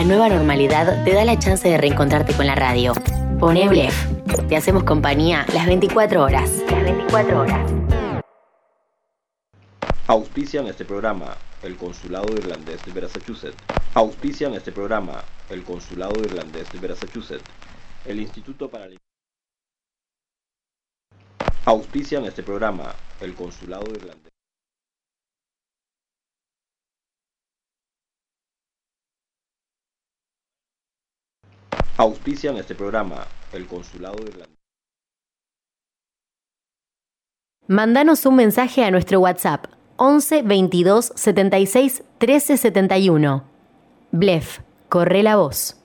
la nueva normalidad te da la chance de reencontrarte con la radio. Poné Blef. Te hacemos compañía las 24 horas. Las 24 horas. Auspician este programa el Consulado Irlandés de Massachusetts. Auspician este programa el Consulado Irlandés de Massachusetts. El Instituto para la Auspician este programa el Consulado Irlandés. Auspician este programa el Consulado Irlandés. Mándanos un mensaje a nuestro WhatsApp 11 22 76 13 71. Blef, corre la voz.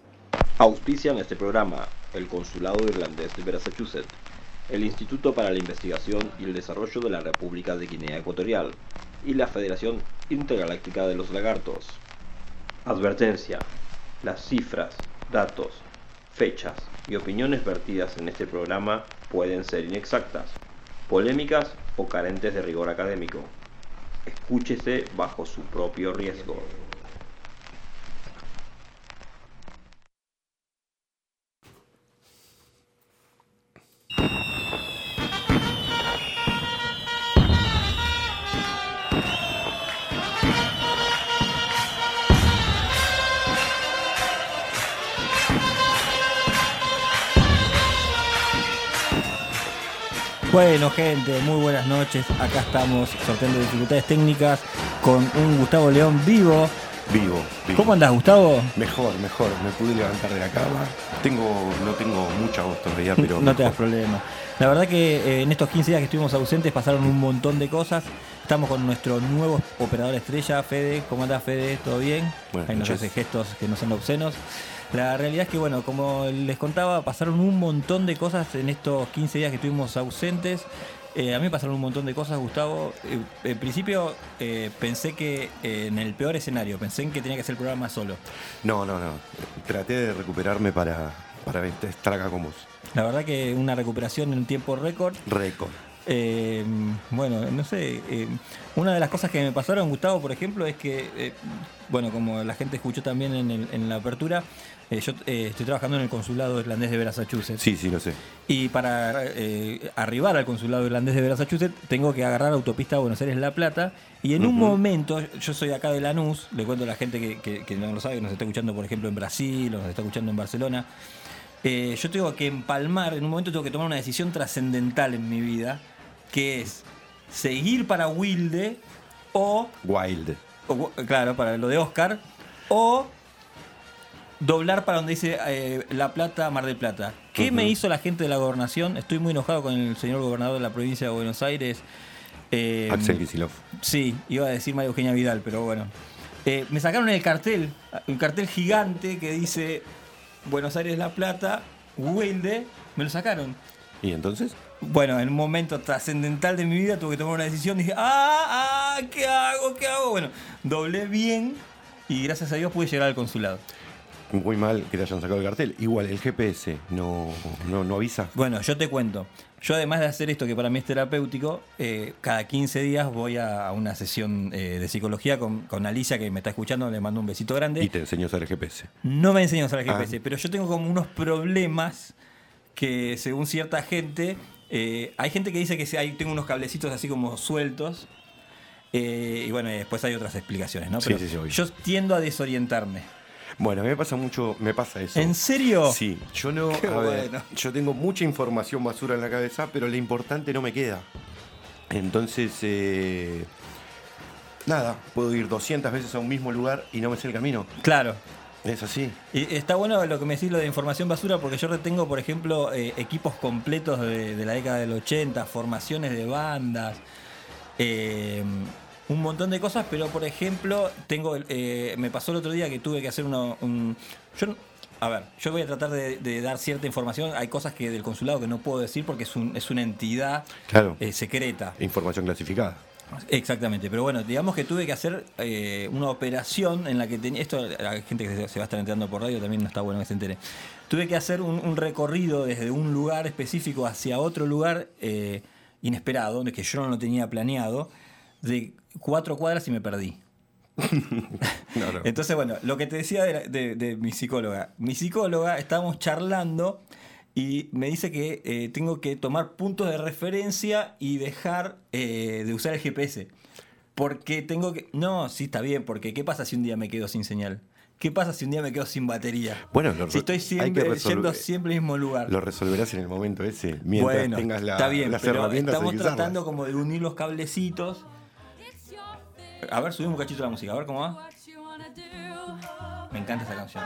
Auspician este programa el Consulado Irlandés de Massachusetts, el Instituto para la Investigación y el Desarrollo de la República de Guinea Ecuatorial y la Federación Intergaláctica de los Lagartos. Advertencia. Las cifras, datos, fechas y opiniones vertidas en este programa pueden ser inexactas, polémicas o carentes de rigor académico. Escúchese bajo su propio riesgo. Bueno, gente, muy buenas noches. Acá estamos sorteando dificultades técnicas con un Gustavo León vivo. Vivo, vivo. ¿Cómo andás, Gustavo? Mejor, mejor. Me pude levantar de la cama. Tengo, no tengo mucha voz todavía, pero. no te das problema. La verdad que eh, en estos 15 días que estuvimos ausentes pasaron un montón de cosas. Estamos con nuestro nuevo operador estrella, Fede. ¿Cómo andás, Fede? ¿Todo bien? Buenas nos noches. gestos que no son obscenos. La realidad es que, bueno, como les contaba, pasaron un montón de cosas en estos 15 días que estuvimos ausentes. Eh, a mí me pasaron un montón de cosas, Gustavo. Eh, en principio eh, pensé que en el peor escenario, pensé en que tenía que hacer el programa solo. No, no, no. Traté de recuperarme para, para estar acá con vos. La verdad que una recuperación en un tiempo récord. Récord. Eh, bueno, no sé. eh, una de las cosas que me pasaron, Gustavo, por ejemplo, es que, eh, bueno, como la gente escuchó también en, el- en la apertura, eh, yo eh, estoy trabajando en el consulado irlandés de Massachusetts. Sí, sí, lo sé. Y para eh, arribar al consulado irlandés de Massachusetts tengo que agarrar autopista a Buenos Aires-La Plata. Y en un momento, yo soy acá de Lanús, le cuento a la gente que, que- que no lo sabe, que nos está escuchando, por ejemplo, en Brasil o nos está escuchando en Barcelona. Yo tengo que empalmar, en un momento tengo que tomar una decisión trascendental en mi vida, que es seguir para Wilde o, Wild. o, claro, para lo de Oscar, o doblar para donde dice eh, La Plata, Mar del Plata. ¿Qué me hizo la gente de la gobernación? Estoy muy enojado con el señor gobernador de la provincia de Buenos Aires. Eh, Axel Kicillof. Sí, iba a decir María Eugenia Vidal, pero bueno. Eh, me sacaron el cartel, un cartel gigante que dice Buenos Aires La Plata, Wilde, me lo sacaron. ¿Y entonces? Bueno, en un momento trascendental de mi vida tuve que tomar una decisión. Dije, ah, ah, ¿qué hago? ¿Qué hago? Bueno, doblé bien y gracias a Dios pude llegar al consulado. Muy mal que te hayan sacado el cartel. Igual, el GPS no, no, no avisa. Bueno, yo te cuento. Yo además de hacer esto que para mí es terapéutico, eh, cada 15 días voy a, una sesión eh, de psicología con, con Alicia que me está escuchando, le mando un besito grande. Y te enseño a usar el GPS. No me enseñó a usar el Ah. GPS, pero yo tengo como unos problemas que según cierta gente, eh, hay gente que dice que si hay, tengo unos cablecitos así como sueltos. y bueno, después hay otras explicaciones, ¿no? Pero sí, sí, obvio. yo tiendo a desorientarme. Bueno, a mí me pasa mucho, me pasa eso. ¿En serio? Sí, yo no, Qué a ver, bueno. yo tengo mucha información basura en la cabeza, pero lo importante no me queda. Entonces, eh, nada, puedo ir 200 veces a un mismo lugar y no me sé el camino. Claro. Es así. Y está bueno lo que me decís lo de información basura, porque yo retengo, por ejemplo, eh, equipos completos de, de la década del 80, formaciones de bandas, eh, un montón de cosas, pero por ejemplo, tengo eh, me pasó el otro día que tuve que hacer uno, un... Yo, a ver, yo voy a tratar de, de dar cierta información. Hay cosas que del consulado que no puedo decir porque es, un- es una entidad Claro. eh, secreta. Información clasificada. Exactamente, pero bueno, digamos que tuve que hacer eh, una operación en la que tenía. Esto, la gente que se, se va a estar enterando por radio también no está bueno que se entere. Tuve que hacer un, un recorrido desde un lugar específico hacia otro lugar eh, inesperado, que yo no lo tenía planeado, de cuatro cuadras y me perdí. No, no. Entonces, bueno, lo que te decía de, la- de- de mi psicóloga. Mi psicóloga, estábamos charlando y me dice que eh, tengo que tomar puntos de referencia y dejar eh, de usar el GPS. Porque tengo que... No, sí, está bien, porque ¿qué pasa si un día me quedo sin señal? ¿Qué pasa si un día me quedo sin batería? Bueno, lo si estoy siempre yendo siempre al mismo lugar. Lo resolverás en el momento ese, mientras bueno, tengas la- está bien, las pero estamos tratando como de unir los cablecitos. A ver, subimos un cachito la música, a ver cómo va. Me encanta esa canción.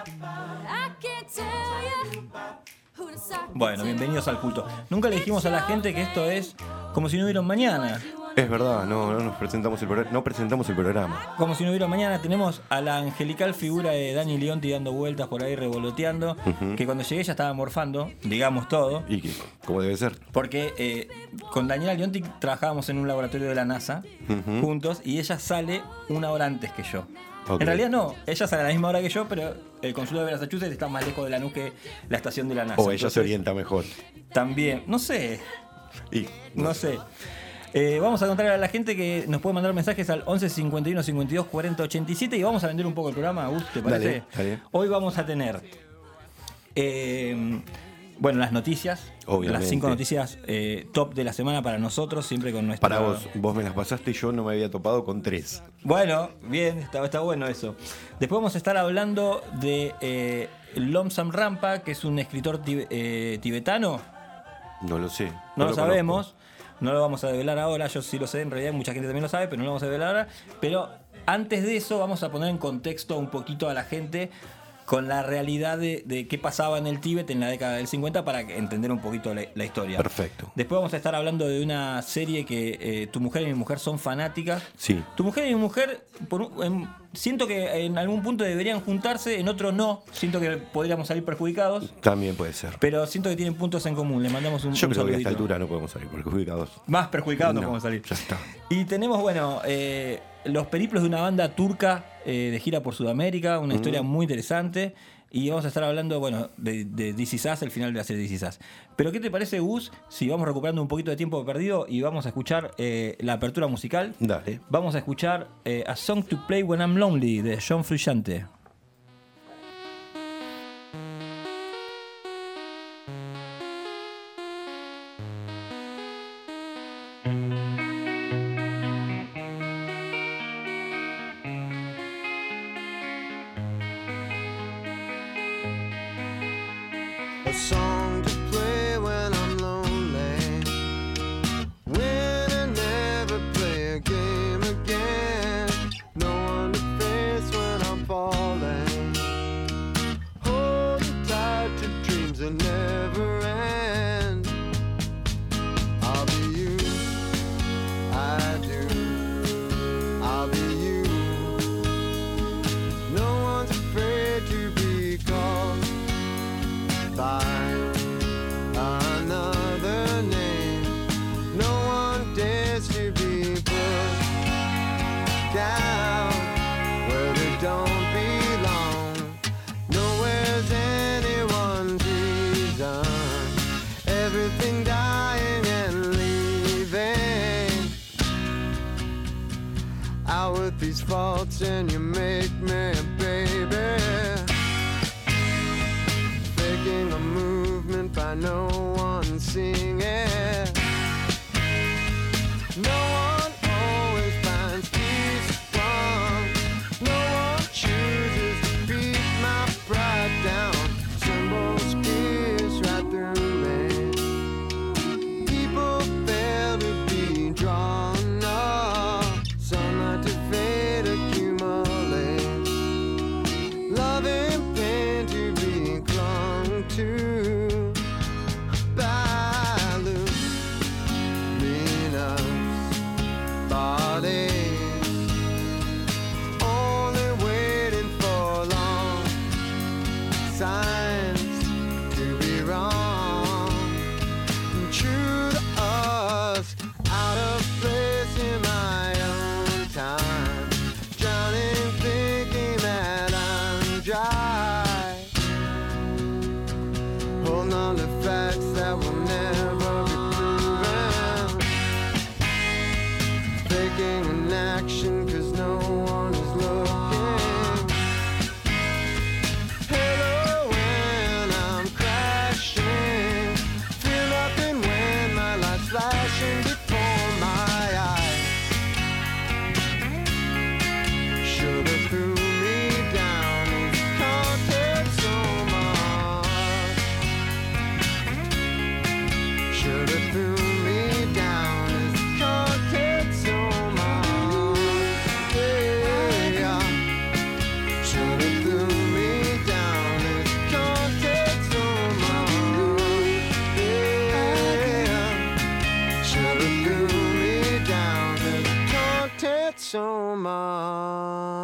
Bueno, bienvenidos al culto. Nunca le dijimos a la gente que esto es como si no hubiera un mañana. Es verdad, no, no nos presentamos el programa, no presentamos el programa. Como si no hubiera un mañana, tenemos a la angelical figura de Dani Leonti dando vueltas por ahí, revoloteando. Que cuando llegué ya estaba morfando, digamos todo. Y que, como debe ser. Porque eh, con Daniela Leonti trabajábamos en un laboratorio de la NASA juntos y ella sale una hora antes que yo. En realidad no, ella sale a la misma hora que yo, pero el consulado de Massachusetts está más lejos de la que la estación de la NASA. O ella Entonces, se orienta mejor. También, no sé, Y, no sé. Eh, vamos a contar a la gente que nos puede mandar mensajes al 11 51 52 40 87 y vamos a vender un poco el programa, Agus, ¿te parece? Dale, dale. Hoy vamos a tener, eh, bueno, las noticias, Obviamente. las cinco noticias eh, top de la semana para nosotros, siempre con nuestra... Para vos, vos me las pasaste y yo no me había topado con tres. Bueno, bien, está, está bueno eso. Después vamos a estar hablando de eh, Lomsam Rampa, que es un escritor eh, tibetano. No lo sé. No, lo, sabemos. No lo vamos a develar ahora. Yo sí lo sé, en realidad mucha gente también lo sabe, pero no lo vamos a develar ahora. Pero antes de eso vamos a poner en contexto un poquito a la gente con la realidad de, de qué pasaba en el Tíbet en la década del 50 para entender un poquito la, la historia. Perfecto. Después vamos a estar hablando de una serie que eh, tu mujer y mi mujer son fanáticas. Sí. Tu mujer y mi mujer, por un- en- siento que en algún punto deberían juntarse, en otro no. Siento que podríamos salir perjudicados, También puede ser. pero siento que tienen puntos en común. Le mandamos un, Yo un creo que a esta altura no podemos salir perjudicados. Más perjudicados no, No, podemos salir. ya está. Y tenemos, bueno, eh, los periplos de una banda turca eh, de gira por Sudamérica, una historia muy interesante. Y vamos a estar hablando, bueno, de, de This Is Us, el final de la serie This Is Us. Pero ¿qué te parece, Gus, si vamos recuperando un poquito de tiempo perdido y vamos a escuchar eh, la apertura musical? Dale. Vamos a escuchar eh, A Song to Play When I'm Lonely de John Frusciante. so much.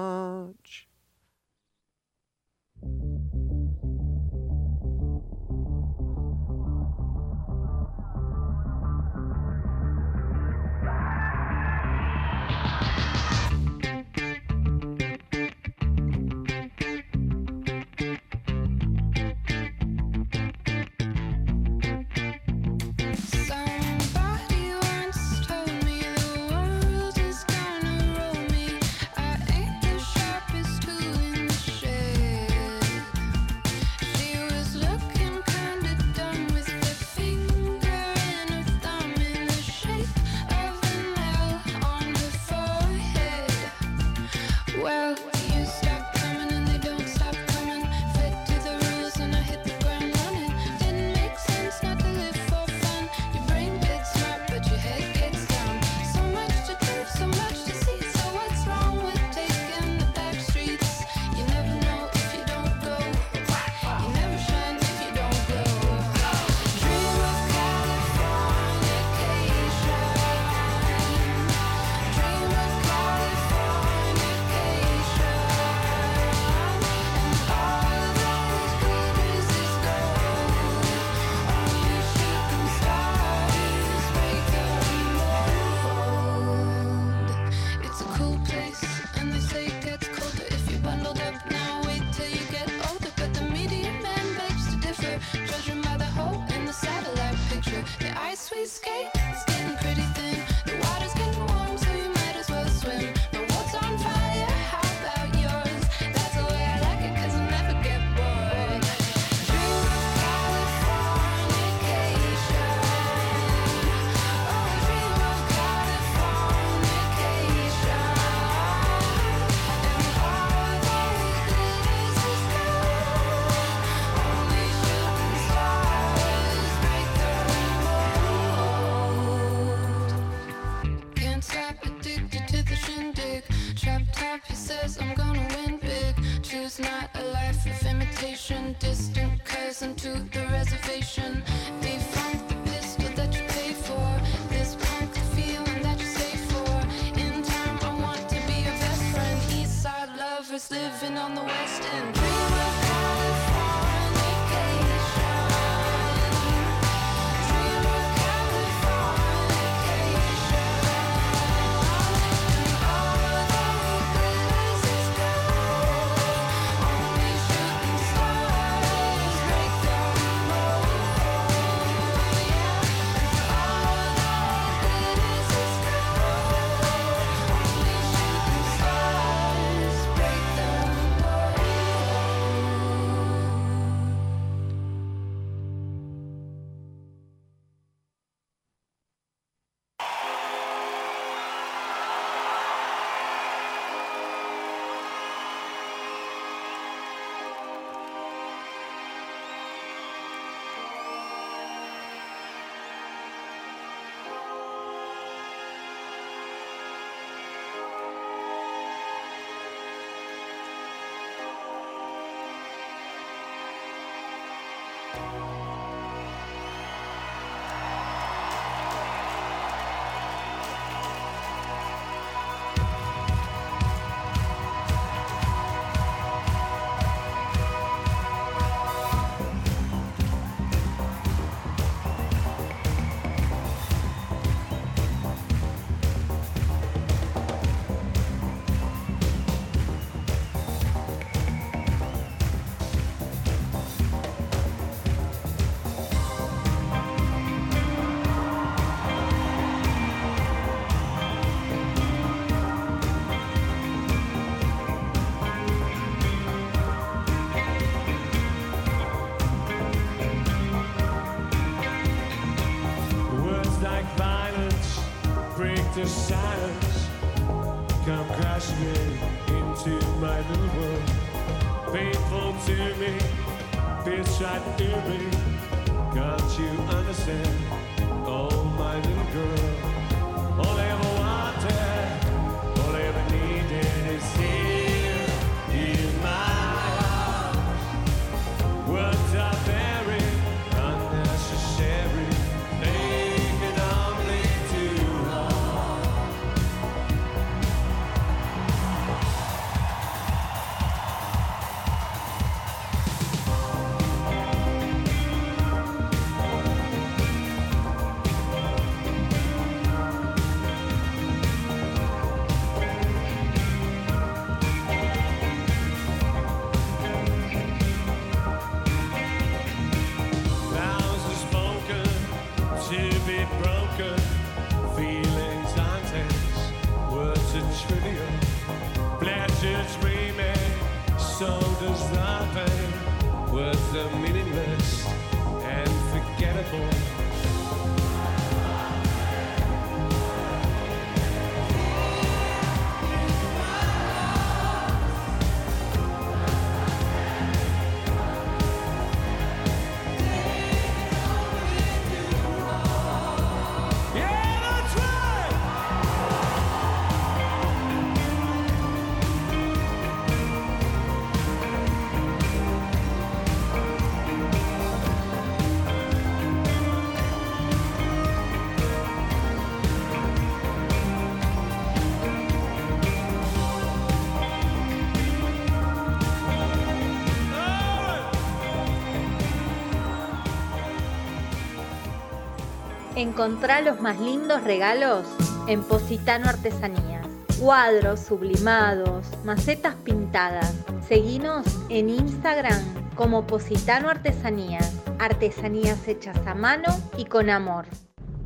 Encontrá los más lindos regalos en Positano Artesanías. Cuadros sublimados, macetas pintadas. Seguinos en Instagram como Positano Artesanías. Artesanías hechas a mano y con amor.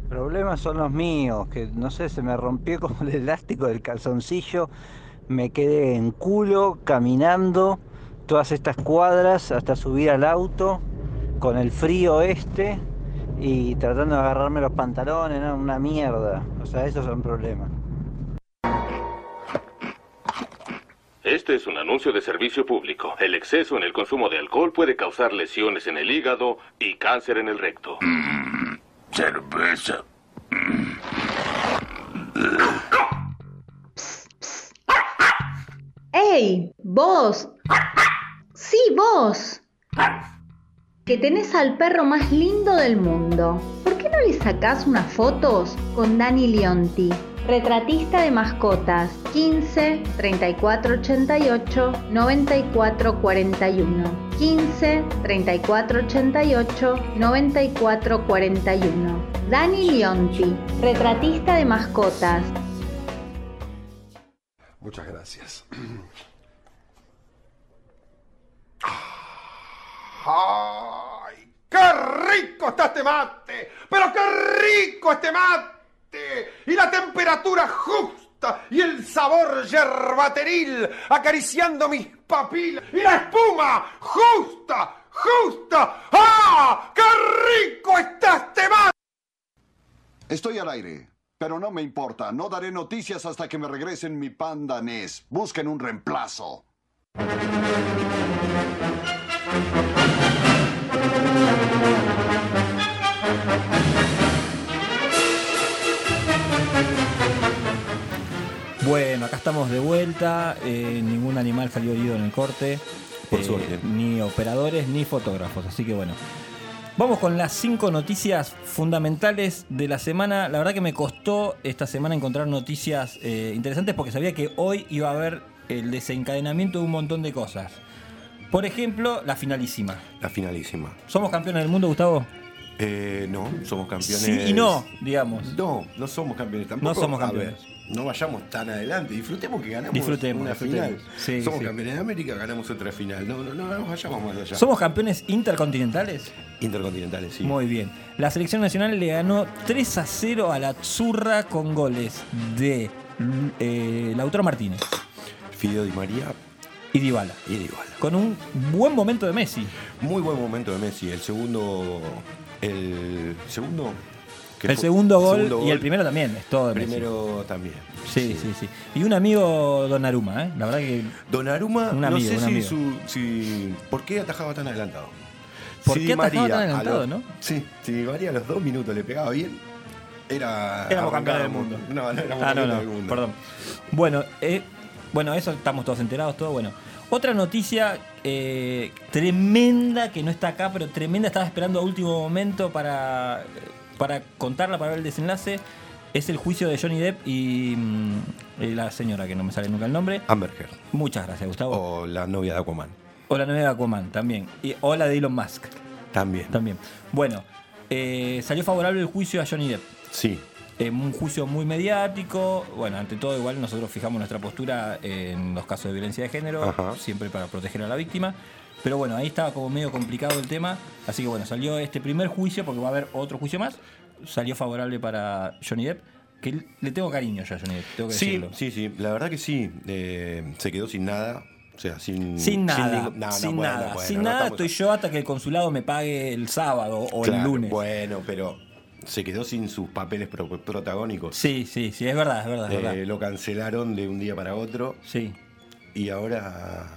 Problemas son los míos, que no sé, se me rompió como el elástico del calzoncillo, me quedé en culo caminando todas estas cuadras hasta subir al auto con el frío este y tratando de agarrarme los pantalones, ¿no? una mierda. O sea, esos son problemas. Este es un anuncio de servicio público. El exceso en el consumo de alcohol puede causar lesiones en el hígado y cáncer en el recto. Cerveza. ¡Ey! ¡Vos! Sí, vos. Que tenés al perro más lindo del mundo. ¿Por qué no le sacás unas fotos con Dani Leonti? Retratista de mascotas 15 34 88 94 41 15 34 88 94 41 Dani Leonti, retratista de mascotas. Muchas gracias. ¡Ay! ¡Qué rico está este mate! ¡Pero qué rico este mate! Y la temperatura justa y el sabor yerbateril acariciando mis papilas y la espuma justa, justa. ¡Ah! ¡Qué rico está este mate! Estoy al aire, pero no me importa. No daré noticias hasta que me regresen mi panda Ness. Busquen un reemplazo. Bueno, acá estamos de vuelta. eh, ningún animal salió herido en el corte. Por eh, suerte. Ni operadores ni fotógrafos. Así que bueno. Vamos con las cinco noticias fundamentales de la semana. La verdad que me costó esta semana encontrar noticias eh, interesantes porque sabía que hoy iba a haber el desencadenamiento de un montón de cosas. Por ejemplo, la finalísima. La finalísima. ¿Somos campeones del mundo, Gustavo? Eh, no, somos campeones. Sí y no, digamos. No, no somos campeones tampoco. No somos campeones. ver, no vayamos tan adelante. Disfrutemos que ganamos Disfrutemos, una disfrutemos. final. Sí, somos sí. campeones de América, ganamos otra final. No, no, no, no vayamos más allá. ¿Somos campeones intercontinentales? intercontinentales, sí. Muy bien. La selección nacional le ganó 3 a 0 a la Zurra con goles de eh, Lautaro Martínez Fideo Di María y Dybala. y Dybala. Con un buen momento de Messi. Muy buen momento de Messi. El segundo. El segundo. El segundo gol segundo y el primero también, es todo de Messi. Primero también. Sí, sí, sí. Y un amigo Donnarumma, ¿eh? La verdad que Donnarumma, Un no amigo, sé un si, amigo. su, si. ¿Por qué atajaba tan adelantado? ¿Por Si qué atajaba María tan adelantado, los- no? Sí, si María a los dos minutos le pegaba bien, era. éramos campeones del mundo. No, no éramos Ah, no, no, del mundo. perdón. Bueno, eh, bueno, eso estamos todos enterados, todo bueno. Otra noticia eh, tremenda que no está acá, pero tremenda, estaba esperando a último momento para, para contarla, para ver el desenlace. Es el juicio de Johnny Depp y, mm, y la señora que no me sale nunca el nombre. Amber Heard. Muchas gracias, Gustavo. O la novia de Aquaman. O la nueva Aquaman también. Y, o la de Elon Musk También. también. Bueno, eh, salió favorable el juicio a Johnny Depp. Sí. Eh, un juicio muy mediático. Bueno, ante todo, igual nosotros fijamos nuestra postura en los casos de violencia de género, Ajá. siempre para proteger a la víctima. Pero bueno, ahí estaba como medio complicado el tema. Así que bueno, salió este primer juicio, porque va a haber otro juicio más. Salió favorable para Johnny Depp, que le tengo cariño yo a Johnny Depp, tengo que Sí, decirlo. sí, sí. La verdad que sí. Eh, se quedó sin nada. O sea, sin. Sin nada, ningún- no, no, sin bueno, nada, bueno, sin no nada estamos- estoy yo hasta que el consulado me pague el sábado o el lunes. Bueno, pero se quedó sin sus papeles pro- protagónicos. Sí, sí, sí, es verdad, es verdad, es Eh, verdad. lo cancelaron de un día para otro. Sí. Y ahora.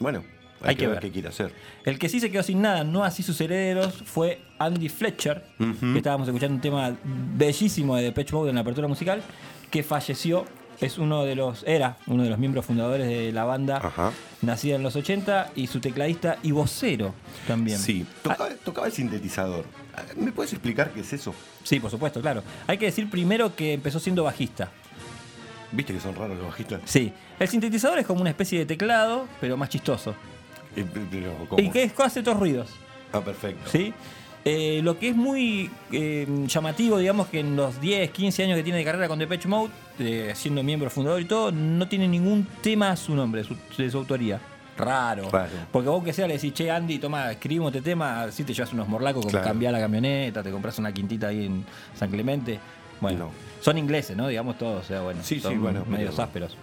Bueno, hay, Hay que, que ver ver. qué quiere hacer. El que sí se quedó sin nada, no así sus herederos, fue Andy Fletcher, que estábamos escuchando un tema bellísimo de Depeche Mode en la apertura musical, que falleció. Es uno de los, era uno de los miembros fundadores de la banda, Ajá. nacida en los 80, y su tecladista y vocero también. Sí, tocaba, tocaba el sintetizador. ¿Me puedes explicar qué es eso? Sí, por supuesto, claro. Hay que decir primero que empezó siendo bajista. ¿Viste que son raros los bajistas? Sí, el sintetizador es como una especie de teclado, pero más chistoso. Eh, pero, ¿cómo? Y que hace estos ruidos. Ah, perfecto. ¿sí? Eh, lo que es muy eh, llamativo, digamos, que en los 10, 15 años que tiene de carrera con Depeche Mode, eh, siendo miembro fundador y todo, no tiene ningún tema a su nombre, de su, de su autoría. Raro. Raro. Porque vos que sea le decís, che, Andy, toma, escribimos este tema, si te llevas unos morlacos, como Claro. cambiar la camioneta, te compras una quintita ahí en San Clemente. Bueno, son ingleses, ¿no? Digamos todos, o sea, bueno, Sí, sí, son bueno, medios pero- ásperos.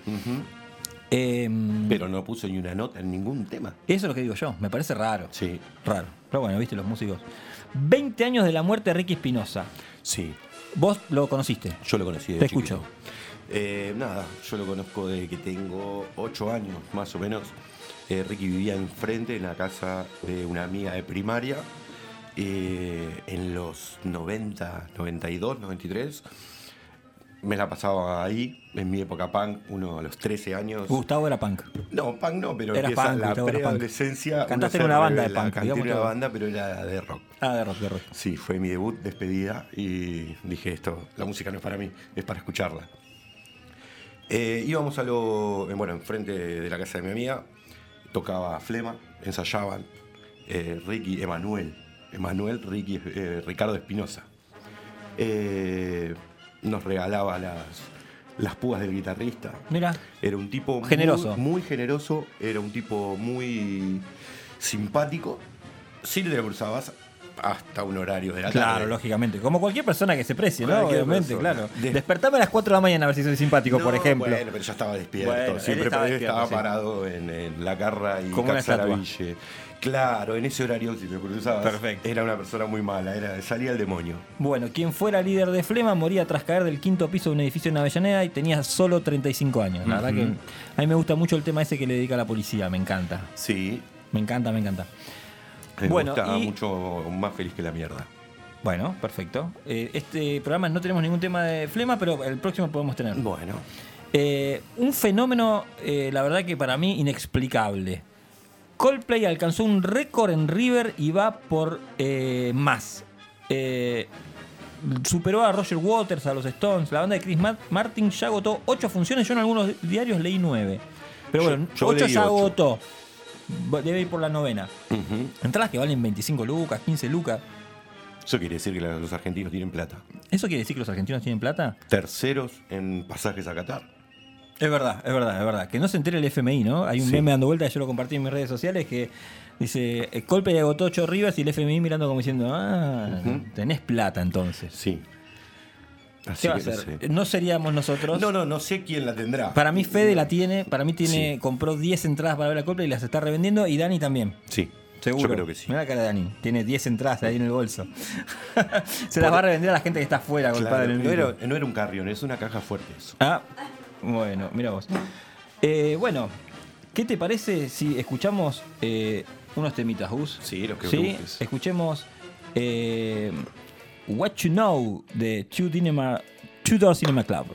Em, Pero no puso ni una nota en ningún tema. eso es lo que digo yo, me parece raro. Sí. Raro. Pero bueno, viste los músicos. 20 años de la muerte de Ricky Espinosa. Sí. Vos lo conociste. Yo lo conocí de Te chiquito. escucho. Eh, nada, yo lo conozco desde que tengo 8 años, más o menos. Eh, Ricky vivía enfrente en la casa de una amiga de primaria. eh, en los 90, 92, 93. Me la pasaba ahí, en mi época punk, uno a los 13 años. Gustavo era punk. No, punk no, pero Era empieza punk, la preadolescencia. Cantaste en una banda de punk, Canté en una banda, pero era de rock. Ah, de rock, de rock. Sí, fue mi debut, despedida, y dije esto, la música no es para mí, es para escucharla. Eh, íbamos a lo, bueno, enfrente de la casa de mi amiga, tocaba Flema, ensayaban, eh, Ricky, Emanuel, Emanuel, Ricky, eh, Ricardo Espinosa. Eh, nos regalaba las, las púas del guitarrista. Mira. Era un tipo muy- Generoso. Muy, generoso, era un tipo muy simpático. Sí le hasta un horario de la Claro, tarde. lógicamente. Como cualquier persona que se precie, ¿no? Obviamente, persona. claro. De- Despertame a las 4 de la mañana a ver si soy simpático, por ejemplo. Bueno, pero ya estaba despierto. Bueno, Siempre estaba despierto, estaba sí. parado en, en la garra y. Caxaraville. Claro, en ese horario, si te cruzabas, Perfecto. era una persona muy mala, era, salía el demonio. Bueno, quien fuera líder de Flema moría tras caer del quinto piso de un edificio en Avellaneda y tenía solo 35 años. La verdad que a mí me gusta mucho el tema ese que le dedica a la policía, me encanta. Sí. Me encanta, me encanta. Me Bueno, gusta y- mucho más feliz que la mierda. Bueno, perfecto. Eh, este programa no tenemos ningún tema de Flema, pero el próximo podemos tener. Bueno. Eh, un fenómeno, eh, la verdad que para mí inexplicable. Coldplay alcanzó un récord en River y va por más. Superó a Roger Waters, a los Stones. La banda de Chris Ma- Martin ya agotó 8 funciones. Yo en algunos diarios leí 9. Pero bueno, yo 8 leí ya ocho. agotó. Debe ir por la novena. Entradas que valen 25 lucas, 15 lucas. Eso quiere decir que los argentinos tienen plata. ¿Eso quiere decir que los argentinos tienen plata? Terceros en pasajes a Qatar. Es verdad, es verdad, es verdad. Que no se entere el FMI, ¿no? Hay un Sí. meme dando vuelta, yo lo compartí en mis redes sociales, que dice, eh, Coldplay agotó 8 Rivers y el FMI mirando como diciendo, ah, Ujú. tenés plata entonces. Sí. Así ¿Qué va a que no hacer? sé. No seríamos nosotros. No, no, no sé quién la tendrá. Para mí Fede la tiene, para mí tiene, Sí. compró 10 entradas para ver a Coldplay y las está revendiendo y Dani también. Sí. Seguro. Yo creo que sí. Mira la cara de Dani, tiene 10 entradas ahí en el bolso. Se las va a revender a la gente que está afuera Claro, el no, era, no era un carrión, es una caja fuerte eso. Ah, bueno, mira vos. Eh, bueno, ¿qué te parece si escuchamos eh, unos temitas, Gus? Sí, los que Sí, escuchemos eh, What You Know de Two, Cinema, Door Cinema Club.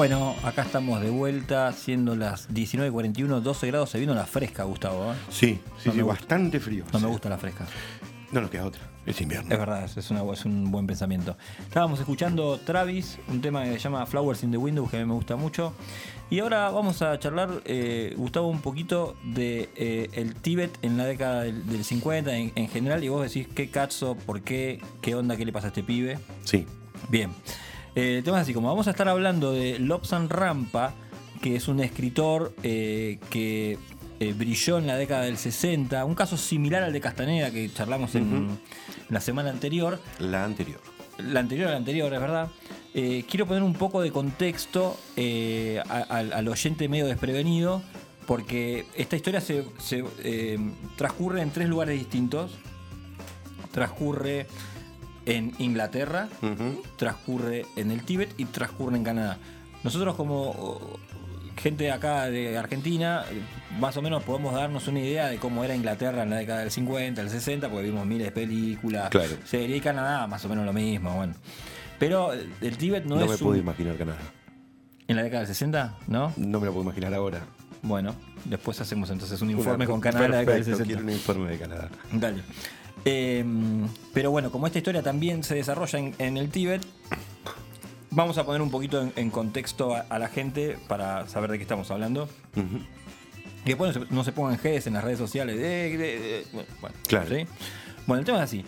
Bueno, acá estamos de vuelta, siendo las 19.41, 12 grados. Se vino la fresca, Gustavo. ¿eh? Sí, sí, No sí, bastante frío. No me gusta la fresca. No nos queda otra. Es invierno. Es verdad, es, es una- es un buen pensamiento. Estábamos escuchando Travis, un tema que se llama Flowers in the Windows, que a mí me gusta mucho. Y ahora vamos a charlar, eh, Gustavo, un poquito de eh, el Tíbet en la década del, del 50 en, en general. Y vos decís qué cazo, por qué, qué onda, qué le pasa a este pibe. Sí. Bien. Eh, el tema es así, como vamos a estar hablando de Lobsan Rampa, que es un escritor eh, que eh, brilló en la década del 60, un caso similar al de Castaneda que charlamos en la semana anterior. La anterior. La anterior a la anterior, es verdad. Eh, quiero poner un poco de contexto a- al, oyente medio desprevenido, porque esta historia se, se, transcurre en tres lugares distintos. Transcurre en Inglaterra, transcurre en el Tíbet y transcurre en Canadá. Nosotros como gente de acá de Argentina, más o menos podemos darnos una idea de cómo era Inglaterra en la década del 50, del 60, porque vimos miles de películas. Claro. Sería y Canadá, más o menos lo mismo, bueno. Pero el Tíbet no, No, es me un- puedo imaginar Canadá. ¿En la década del 60? ¿No? No me lo puedo imaginar ahora. Bueno, después hacemos entonces un Una- informe con Canadá en la década del Perfecto, 60. quiero un informe de Canadá. Dale. Eh, pero bueno, como esta historia también se desarrolla en, en el Tíbet, vamos a poner un poquito en, en contexto a, a la gente para saber de qué estamos hablando. Que después no se, no se pongan Gs en las redes sociales. eh, eh, eh, bueno, Claro. ¿sí? Bueno, el tema es así.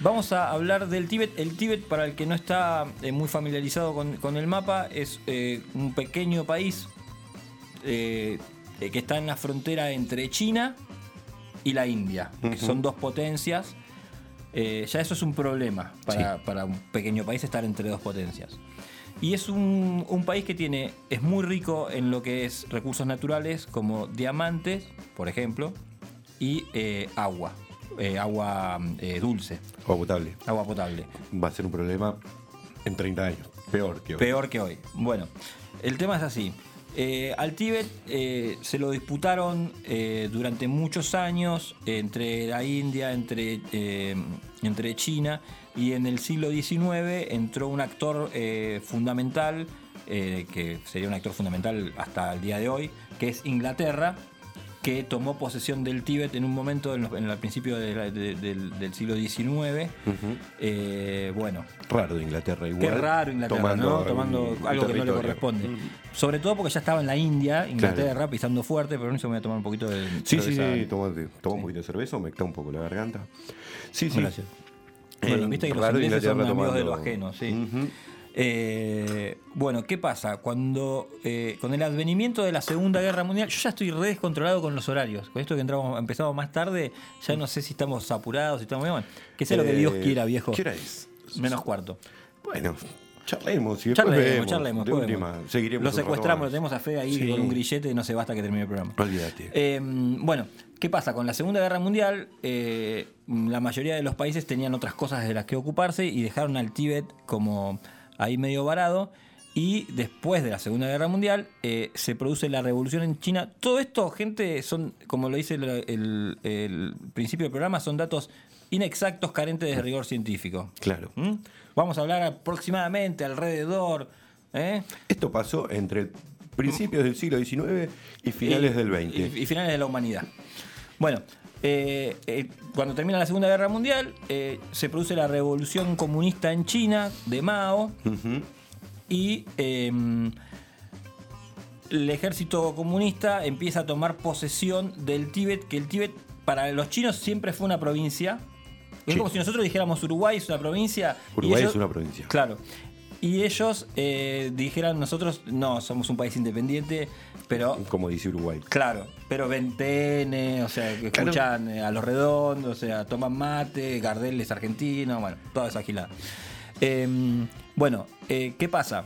Vamos a hablar del Tíbet. El Tíbet, para el que no está eh, muy familiarizado con, con el mapa, es eh, un pequeño país eh, que está en la frontera entre China y la India, que son dos potencias. Eh, ya eso es un problema para, para un pequeño país estar entre dos potencias. Y es un, un país que tiene, es muy rico en lo que es recursos naturales como diamantes, por ejemplo, y eh, agua, eh, agua dulce, Agua potable. agua potable. Va a ser un problema en 30 años. Peor que hoy. Peor que hoy. Bueno, el tema es así. Eh, al Tíbet eh, se lo disputaron eh, durante muchos años entre la India, entre, entre China y en el siglo XIX entró un actor fundamental, que sería un actor fundamental hasta el día de hoy, que es Inglaterra, que tomó posesión del Tíbet en un momento en, los- en el principio de la- de- del, del siglo XIX. Eh, bueno, Raro de Inglaterra igual. Qué raro Inglaterra, ¿no? Tomando un- un algo que no le corresponde. Sobre todo porque ya estaba en la India, Inglaterra, pisando fuerte, pero eso me voy a tomar un poquito de Sí, sí, cerveza. sí. Toma, toma un poquito de cerveza, me está un poco la garganta. Sí, sí. Gracias. Bueno, Eh, viste que los raro de ingleses son amigos de lo tomando- ajeno, sí. Ujú. Eh, bueno, ¿qué pasa? Cuando eh, con el advenimiento de la Segunda Guerra Mundial, yo ya estoy re descontrolado con los horarios. Con esto que entramos, empezamos más tarde, ya no sé si estamos apurados, si estamos bien. Que sea lo que Eh, Dios quiera, viejo. ¿Qué hora es? Menos cuarto. Bueno, charlemos y después Charlemos, vemos. charlemos. De después última, vemos. seguiremos Lo secuestramos, lo tenemos a Fe ahí Sí. con un grillete y no se basta que termine el programa. Olvídate. Eh, bueno, ¿qué pasa? Con la Segunda Guerra Mundial, eh, la mayoría de los países tenían otras cosas de las que ocuparse y dejaron al Tíbet como ahí medio varado. Y después de la Segunda Guerra Mundial eh, se produce la revolución en China. Todo esto, gente, son, como lo dice el, el- el principio del programa, son datos inexactos, carentes de rigor científico. Claro. ¿Mm? Vamos a hablar aproximadamente alrededor. ¿eh? Esto pasó entre principios del siglo XIX y finales Y- del XX. Y, y finales de la humanidad. Bueno, eh, eh, cuando termina la Segunda Guerra Mundial, eh, se produce la revolución comunista en China de Mao y eh, el ejército comunista empieza a tomar posesión del Tíbet, que el Tíbet para los chinos siempre fue una provincia. Es Sí. como si nosotros dijéramos Uruguay es una provincia. Uruguay ellos- es una provincia. Claro. Y ellos dijeran nosotros, no, somos un país independiente, pero Como dice Uruguay. Claro, pero Ventene, o sea, que Claro. escuchan eh, a los redondos, o sea, toman mate, Gardel es argentino, bueno, toda esa gilada. Eh, bueno, eh, ¿qué pasa?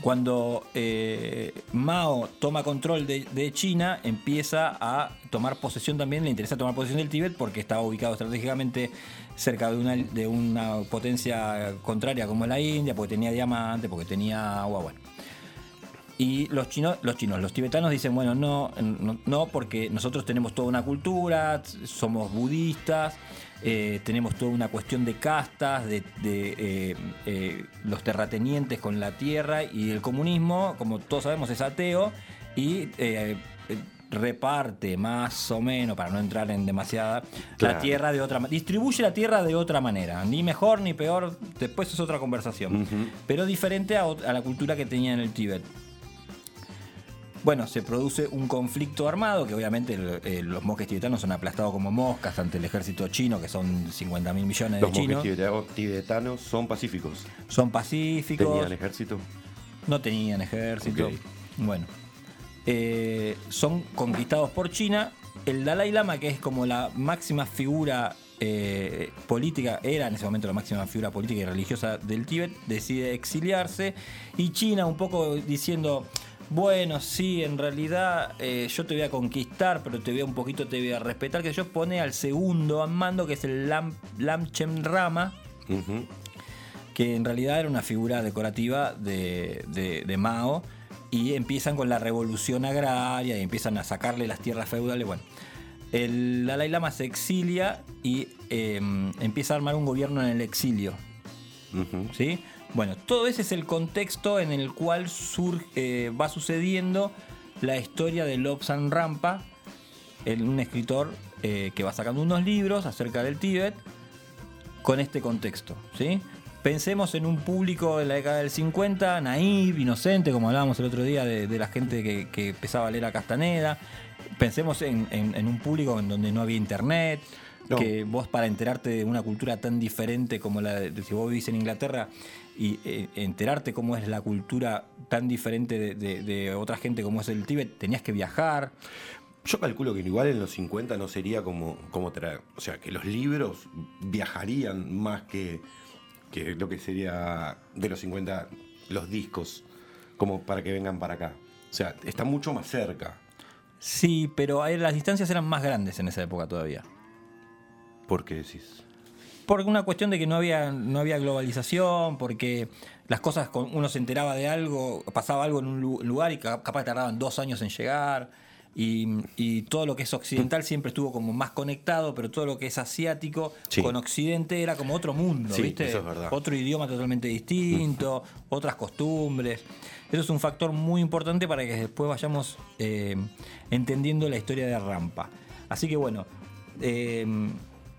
Cuando eh, Mao toma control de, de China, empieza a tomar posesión también, le interesa tomar posesión del Tíbet porque estaba ubicado estratégicamente cerca de una, de una potencia contraria como es la India, porque tenía diamante, porque tenía agua, bueno. Y los chinos, los chinos, los tibetanos dicen, bueno, no, no, no, porque nosotros tenemos toda una cultura, somos budistas, eh, tenemos toda una cuestión de castas, de, de, eh, eh, los terratenientes con la tierra y el comunismo, como todos sabemos, es ateo y reparte más o menos, para no entrar en demasiada, la tierra de otra manera. Distribuye la tierra de otra manera, ni mejor ni peor, después es otra conversación, pero diferente a, a la cultura que tenía en el Tíbet. Bueno, se produce un conflicto armado, que obviamente eh, los monjes tibetanos son aplastados como moscas ante el ejército chino, que son 50 mil millones Los de chinos. tibetanos, tibetanos son pacíficos. Son pacíficos. Tenían ejército. No tenían ejército. Ok. Bueno. Eh, son conquistados por China. El Dalai Lama, que es como la máxima figura eh, política, era en ese momento la máxima figura política y religiosa del Tíbet, decide exiliarse. Y China, un poco diciendo. Bueno, sí, en realidad eh, yo te voy a conquistar, pero te voy a un poquito, te voy a respetar. Que yo pone al segundo a mando, que es el Lam, Lamchem Rama, que en realidad era una figura decorativa de, de- de Mao, y empiezan con la revolución agraria y empiezan a sacarle las tierras feudales. Bueno, el Dalai Lama se exilia y eh, empieza a armar un gobierno en el exilio. ¿sí? Bueno, todo ese es el contexto en el cual sur- eh, va sucediendo la historia de Lobsang Rampa, un escritor eh, que va sacando unos libros acerca del Tíbet con este contexto, ¿sí? pensemos en un público de la década del 50, naive, inocente, como hablábamos el otro día de, de la gente que, que empezaba a leer a Castaneda. Pensemos en, en- en un público en donde no había internet, No. que vos para enterarte de una cultura tan diferente como la de si vos vivís en Inglaterra y eh, enterarte cómo es la cultura tan diferente de, de- de otra gente como es el Tíbet, tenías que viajar. Yo calculo que igual en los 50 no sería como, como traer. O sea, que los libros viajarían más que, que lo que sería de los 50 los discos, como para que vengan para acá. O sea, está mucho más cerca. Sí, pero las distancias eran más grandes en esa época todavía. ¿Por qué decís? Por una cuestión de que no había, no había globalización, porque las cosas, con- uno se enteraba de algo, pasaba algo en un lu- lugar y ca- capaz tardaban dos años en llegar. Y, y todo lo que es occidental siempre estuvo como más conectado, pero todo lo que es asiático Sí. con occidente era como otro mundo, Sí, ¿viste? eso es verdad. Otro idioma totalmente distinto, otras costumbres. Eso es un factor muy importante para que después vayamos eh, entendiendo la historia de Rampa. Así que bueno, eh,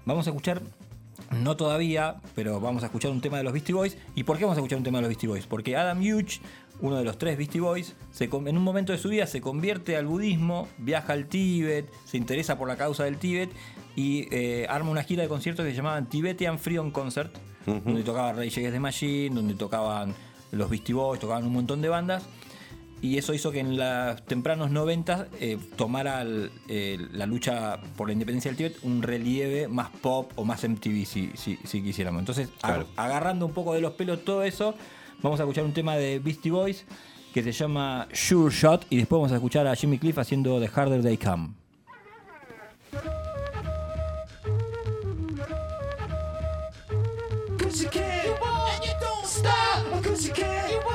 vamos a escuchar, no todavía, pero vamos a escuchar un tema de los Beastie Boys. ¿Y por qué vamos a escuchar un tema de los Beastie Boys? Porque Adam Hughes, uno de los tres Beastie Boys, se en un momento de su vida se convierte al budismo, viaja al Tíbet, se interesa por la causa del Tíbet y eh, arma una gira de conciertos que se llamaban Tibetan Freedom Concert, Ujú. donde tocaba Rage Against the Machine, donde tocaban los Beastie Boys, tocaban un montón de bandas. Y eso hizo que en los tempranos 90 eh, tomara el- el- la lucha por la independencia del Tíbet un relieve más pop o más MTV, si, si, si quisiéramos. Entonces, a- agarrando un poco de los pelos todo eso, vamos a escuchar un tema de Beastie Boys que se llama Sure Shot y después vamos a escuchar a Jimmy Cliff haciendo The Harder They Come. Cause you can, you won't, and you don't stop. Cause you can, you won't,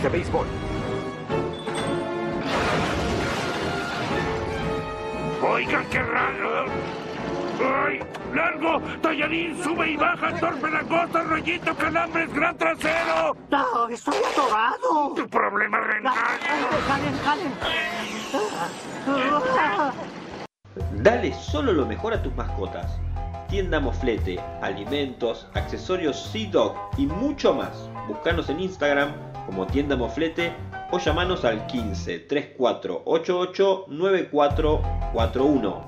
De béisbol. Oigan, qué raro. ¡Ay! ¡Largo! ¡Talladín! ¡Sube y baja! ¡Torpe langosta! ¡Rollito! ¡Calambres! ¡Gran trasero! No, estoy atorado. ¡Tu problema renal! Jalen, jalen. Dale solo lo mejor a tus mascotas. Tienda Moflete, alimentos, accesorios Sea Dog y mucho más. Búscanos en Instagram como Tienda Moflete o llamanos al 15 34 88 9441.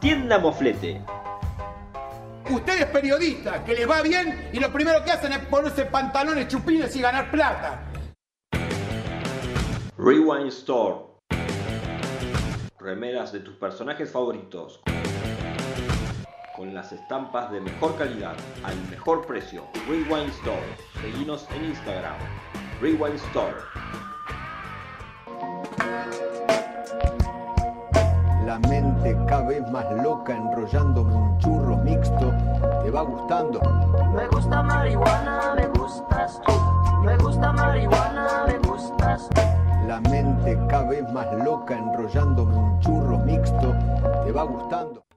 Tienda Moflete. Ustedes periodistas, que les va bien y lo primero que hacen es ponerse pantalones chupines y ganar plata. Rewind Store. Remeras de tus personajes favoritos. Con las estampas de mejor calidad, al mejor precio. Rewind Store. Seguinos en Instagram. Rewind Store. La mente cada vez más loca enrollándome un churro mixto. ¿Te va gustando? Me gusta marihuana, me gustas tú. Me gusta marihuana, me gustas tú. La mente cada vez más loca enrollándome un churro mixto. ¿Te va gustando?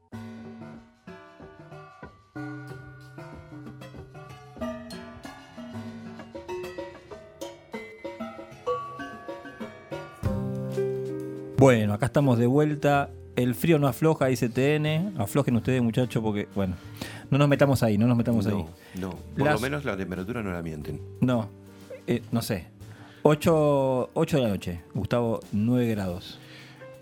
Bueno, acá estamos de vuelta. El frío no afloja, dice TN. Aflojen ustedes, muchachos, porque, bueno, no nos metamos ahí, no nos metamos ahí. No, por Las- lo menos la temperatura no la mienten. No, eh, no sé. 8, 8 de la noche, Gustavo, 9 grados.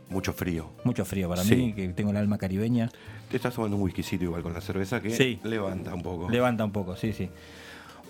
Mucho frío. Mucho frío para Sí. mí, que tengo el alma caribeña. Te estás tomando un whiskycito igual con la cerveza que Sí. levanta un poco. Levanta un poco, sí, sí.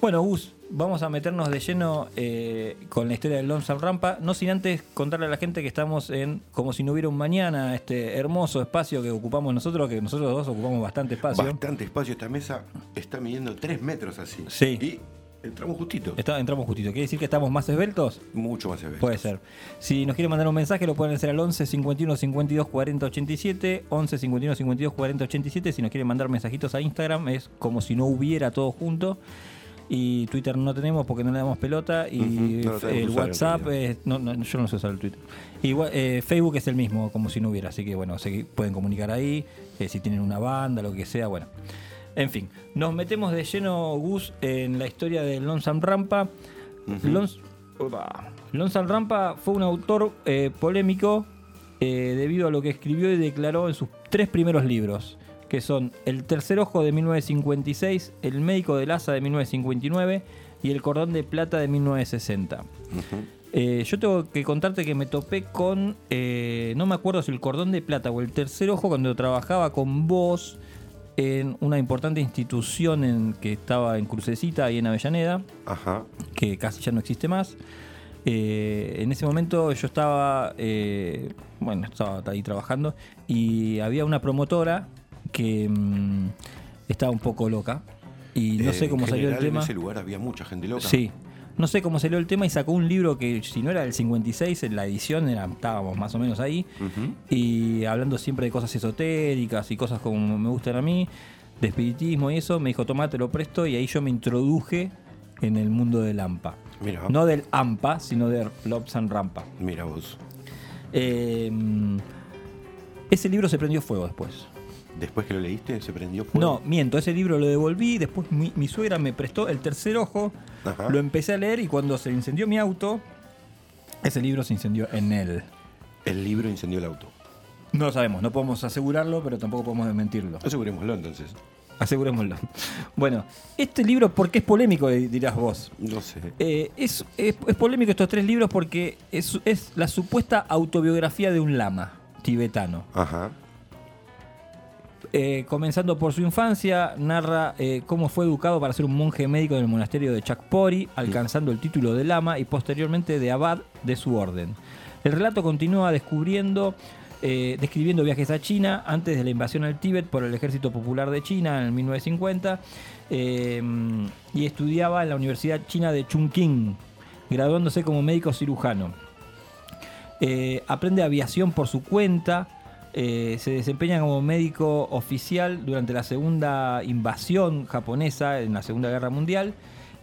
Bueno, Gus, vamos a meternos de lleno eh, con la historia del Lonesome Rampa, no sin antes contarle a la gente que estamos en Como si no hubiera un mañana, este hermoso espacio que ocupamos nosotros, que nosotros dos ocupamos bastante espacio. Bastante espacio. Esta mesa está midiendo 3 metros así. Sí. Y entramos justito. Está- entramos justito. ¿Quiere decir que estamos más esbeltos? Mucho más esbeltos. Puede ser. Si nos quieren mandar un mensaje, lo pueden hacer al 11 51 52 40 87. 11 51 52 40 87. Si nos quieren mandar mensajitos a Instagram, es como si no hubiera todo junto. Y Twitter no tenemos porque no le damos pelota. Y no el WhatsApp, es- no, no, yo no sé usar el Twitter. Y eh, Facebook es el mismo, como si no hubiera. Así que bueno, se pueden comunicar ahí. eh, si tienen una banda, lo que sea, bueno. En fin, nos metemos de lleno, Gus, en la historia de Lonesome Rampa. Lons- Opa. Lonesome Rampa fue un autor eh, polémico eh, debido a lo que escribió y declaró en sus tres primeros libros, que son El tercer ojo de 1956, El médico del asa de 1959 y El cordón de plata de 1960. Eh, yo tengo que contarte que me topé con, eh, no me acuerdo si el cordón de plata o el tercer ojo cuando trabajaba con vos en una importante institución en, que estaba en Crucecita, ahí en Avellaneda, Ajá. que casi ya no existe más. Eh, en ese momento yo estaba, eh, bueno, estaba ahí trabajando y había una promotora que mm, estaba un poco loca y no Eh, sé cómo en salió el tema. En ese lugar había mucha gente loca. Sí. No sé cómo salió el tema y sacó un libro que, si no era del 56, en la edición era- estábamos más o menos ahí. Y hablando siempre de cosas esotéricas y cosas como me gustan a mí, de espiritismo y eso, me dijo, tomá, te lo presto. Y ahí yo me introduje en el mundo del AMPA. Mira. No del AMPA, sino de Lobsan Rampa. Mira vos. Eh, ese libro se prendió fuego después. Después que lo leíste, se prendió fuego. No, miento, ese libro lo devolví, después mi, mi suegra me prestó el tercer ojo, Ajá. lo empecé a leer y cuando se incendió mi auto, ese libro se incendió en él. El libro incendió el auto. No lo sabemos, no podemos asegurarlo, pero tampoco podemos desmentirlo. Asegurémoslo entonces. Asegurémoslo. Bueno, este libro, ¿por qué es polémico? Dirás vos. No sé. Eh, es, es- es polémico estos tres libros porque es, es la supuesta autobiografía de un lama tibetano. Ajá. Eh, comenzando por su infancia, narra eh, cómo fue educado para ser un monje médico en el monasterio de Chakpori, alcanzando el título de lama y posteriormente de abad de su orden. El relato continúa descubriendo, eh, describiendo viajes a China antes de la invasión al Tíbet por el Ejército Popular de China en el 1950 eh, y estudiaba en la Universidad China de Chungking, graduándose como médico cirujano. Aprende aviación por su cuenta. Eh, se desempeña como médico oficial durante la segunda invasión japonesa en la Segunda Guerra Mundial.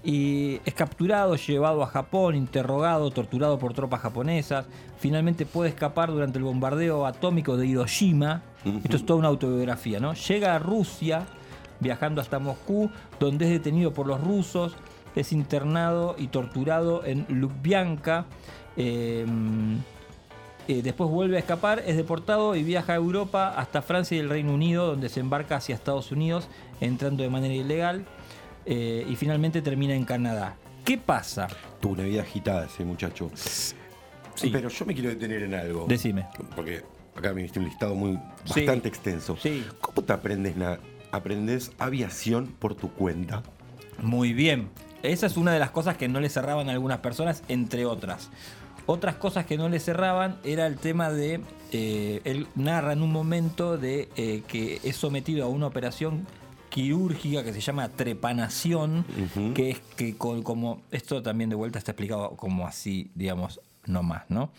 Y es capturado, llevado a Japón, interrogado, torturado por tropas japonesas. Finalmente puede escapar durante el bombardeo atómico de Hiroshima. Esto es toda una autobiografía, ¿no? Llega a Rusia, viajando hasta Moscú, donde es detenido por los rusos, es internado y torturado en Lubyanka. eh, eh, después vuelve a escapar, es deportado y viaja a Europa hasta Francia y el Reino Unido, donde se embarca hacia Estados Unidos, entrando de manera ilegal. eh, y finalmente termina en Canadá. ¿Qué pasa? Tuvo una vida agitada ese muchacho. Sí. Pero yo me quiero detener en algo. Decime. Porque acá me diste un listado muy Sí. bastante extenso. Sí. ¿Cómo te aprendes na- aprendes aviación por tu cuenta? Muy bien. Esa es una de las cosas que no le cerraban a algunas personas, entre otras. Otras cosas que no le cerraban era el tema de. eh, él narra en un momento de eh, que es sometido a una operación quirúrgica que se llama trepanación, que es que con- como. Esto también de vuelta está explicado como así, digamos, no más, ¿no?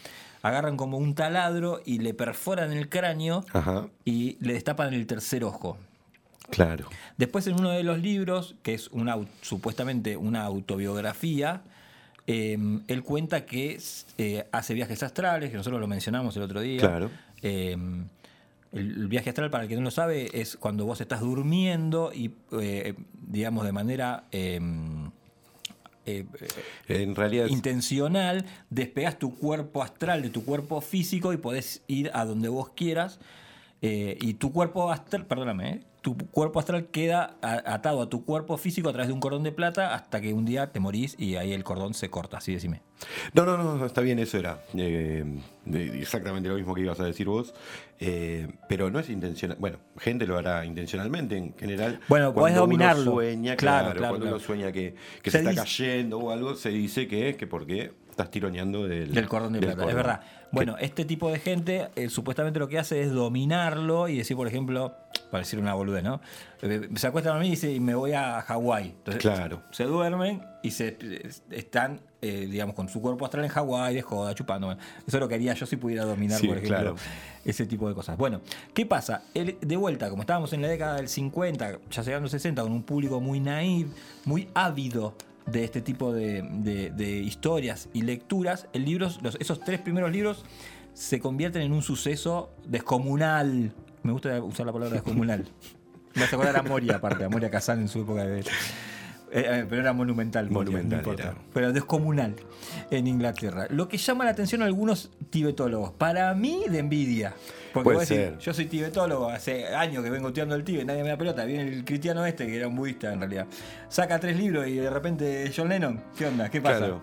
Agarran como un taladro y le perforan el cráneo Ajá. y le destapan el tercer ojo. Claro. Después en uno de los libros, que es una, supuestamente una autobiografía, eh, él cuenta que eh, hace viajes astrales, que nosotros lo mencionamos el otro día. Claro. Eh, el, viaje astral, para el que no lo sabe, es cuando vos estás durmiendo y, eh, digamos, de manera... eh, eh, En realidad intencional, despegas tu cuerpo astral de tu cuerpo físico y podés ir a donde vos quieras. eh, y tu cuerpo astral, perdóname, ¿eh? Tu cuerpo astral queda atado a tu cuerpo físico a través de un cordón de plata hasta que un día te morís y ahí el cordón se corta, así decime. No, no, no, está bien, eso era. eh, exactamente lo mismo que ibas a decir vos. eh, pero no es intencional. Bueno, gente lo hará intencionalmente en general. Bueno, podés Cuando uno dominarlo. Sueña, Claro, claro, claro, cuando claro. uno sueña que, que Se se, está cayendo o algo, se dice que es que porque estás tironeando del, Del cordón de del plata, es verdad. Bueno, este tipo de gente eh, supuestamente lo que hace es dominarlo y decir, por ejemplo, para decir una boludez, ¿no? Eh, Se acuestan a mí y dice, y me voy a Hawái. Entonces, Claro. Se duermen y se eh, están, eh, digamos, con su cuerpo astral en Hawái, de joda, chupando. Eso es lo que haría yo si pudiera dominar, Sí, por ejemplo, claro. ese tipo de cosas. Bueno, ¿qué pasa? El- de vuelta, como estábamos en la década del 50, ya llegando al 60, con un público muy naive, muy ávido de este tipo de, de- de historias y lecturas, el libro, los- esos tres primeros libros se convierten en un suceso descomunal. Me gusta usar la palabra descomunal. Me hace acordar a Moria, aparte, a Moria Kazan en su época de. Eh, eh, pero era monumental, Monumental no importa. era. Pero descomunal en Inglaterra. Lo que llama la atención a algunos tibetólogos, para mí de envidia. Porque Puede vos decís, ser. yo soy tibetólogo, hace años que vengo estudiando el Tíbet, nadie me da pelota. Viene el cristiano este, que era un budista en realidad. Saca tres libros y de repente John Lennon, ¿qué onda? ¿Qué pasa? Claro.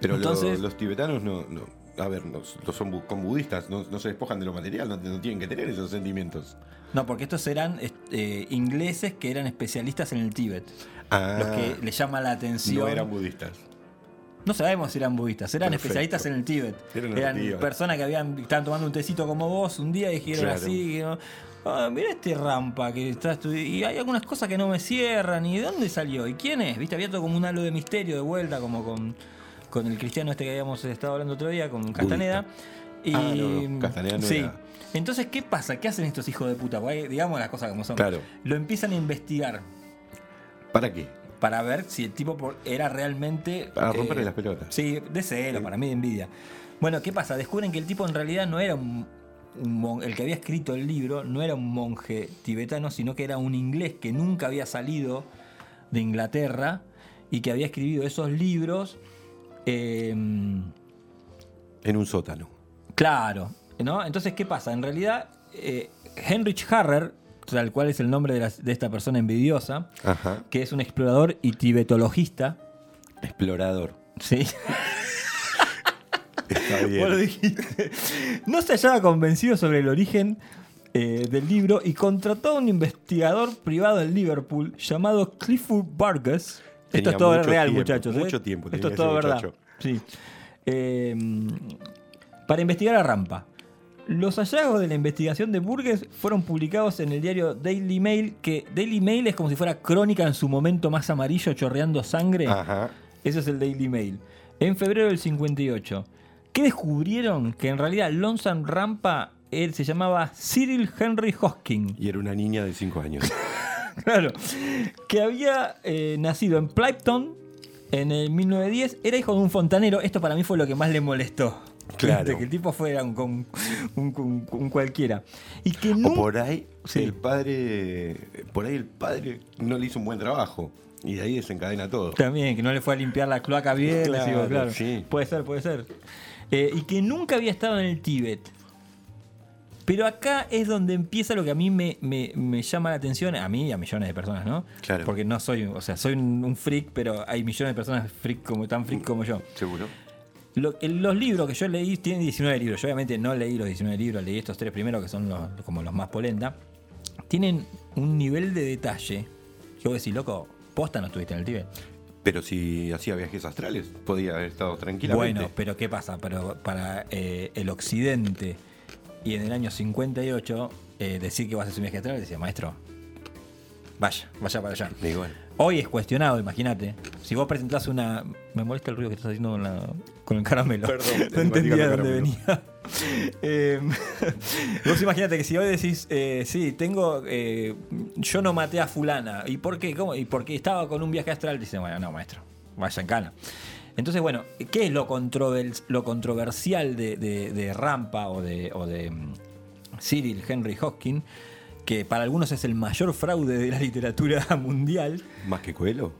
Pero lo- Entonces- los tibetanos no, no- a ver, no, no son bu- como budistas, no, no se despojan de lo material, no, no tienen que tener esos sentimientos. No, porque estos eran eh, ingleses que eran especialistas en el Tíbet. Ah. Los que les llama la atención. No eran budistas. No sabemos si eran budistas, eran Perfecto. especialistas en el Tíbet. Eran personas que habían estaban tomando un tecito como vos un día y dijeron Claro. así, "Ah, mira este rampa que está y hay algunas cosas que no me cierran, ¿y de dónde salió? ¿Y quién es? ¿Viste? Había todo como un halo de misterio de vuelta, como con, con el cristiano este que habíamos estado hablando otro día, con Castaneda. Y, Ah, no, no, Castaneda no sí. era. Entonces, ¿qué pasa? ¿Qué hacen estos hijos de puta? Porque, digamos las cosas como son. Claro. Lo empiezan a investigar ¿Para qué? Para ver si el tipo era realmente. Para romperle eh, las pelotas. Sí, de celo, para mí de envidia. Bueno, ¿qué pasa? Descubren que el tipo en realidad no era un, un el que había escrito el libro, no era un monje tibetano, sino que era un inglés que nunca había salido de Inglaterra y que había escrito esos libros. eh, En un sótano. Claro, ¿no? Entonces, ¿qué pasa? En realidad, eh, Heinrich Harrer, tal cual es el nombre de, esta persona envidiosa, Ajá. que es un explorador y tibetologista. Explorador. Sí. Está bien. Dijiste. No se hallaba convencido sobre el origen eh, del libro y contrató a un investigador privado en Liverpool llamado Clifford Vargas. Esto es todo real, tiempo, muchachos. ¿eh? mucho tiempo Esto es ese todo verdad. Sí. Eh, para investigar a Rampa. Los hallazgos de la investigación de Burgess fueron publicados en el diario Daily Mail, que Daily Mail es como si fuera crónica en su momento más amarillo chorreando sangre. Ajá. Ese es el Daily Mail. En febrero del 58. ¿Qué descubrieron? Que en realidad Lonesome Rampa él se llamaba Cyril Henry Hosking. Y era una niña de 5 años. Claro. Que había eh, nacido en Plympton en el 1910. Era hijo de un fontanero. Esto para mí fue lo que más le molestó. Claro. Que el tipo fuera un, un- un- cualquiera. Y que O nunca- por ahí Sí. el padre. Por ahí el padre no le hizo un buen trabajo. Y de ahí desencadena todo. También, que no le fue a limpiar la cloaca bien. Claro, digo, claro. sí. Puede ser, puede ser. Eh, y que nunca había estado en el Tíbet. Pero acá es donde empieza lo que a mí me, me- me llama la atención, a mí y a millones de personas, ¿no? Claro. Porque no soy, o sea, soy un, un freak, pero hay millones de personas freak como, tan freak como yo. Seguro. Lo- los libros que yo leí tienen 19 libros. Yo obviamente no leí los 19 libros, leí estos tres primeros que son los, como los más polenta. Tienen un nivel de detalle. Yo voy a decir, loco, posta no estuviste en el Tíbet. Pero si hacía viajes astrales, podía haber estado tranquilamente. Bueno, pero ¿qué pasa? Pero para eh, el occidente y en el año 58, eh, decir que vas a hacer un viaje astral, decía, maestro, vaya, vaya para allá. Bueno, Hoy es cuestionado, imagínate. Si vos presentás una. Me molesta el ruido que estás haciendo con, la- con el caramelo. Perdón, no entendía de dónde venía. Eh, vos imagínate que si hoy decís, eh, sí, tengo. eh, yo no maté a Fulana. ¿Y por qué? ¿Cómo? Y porque estaba con un viaje astral. Dice, bueno, no, maestro, vaya en cana. Entonces, bueno, ¿qué es lo, lo controversial de, de- de Rampa o de, o de mm, Cyril Henry Hoskin? Que para algunos es el mayor fraude de la literatura mundial. más que Coelho.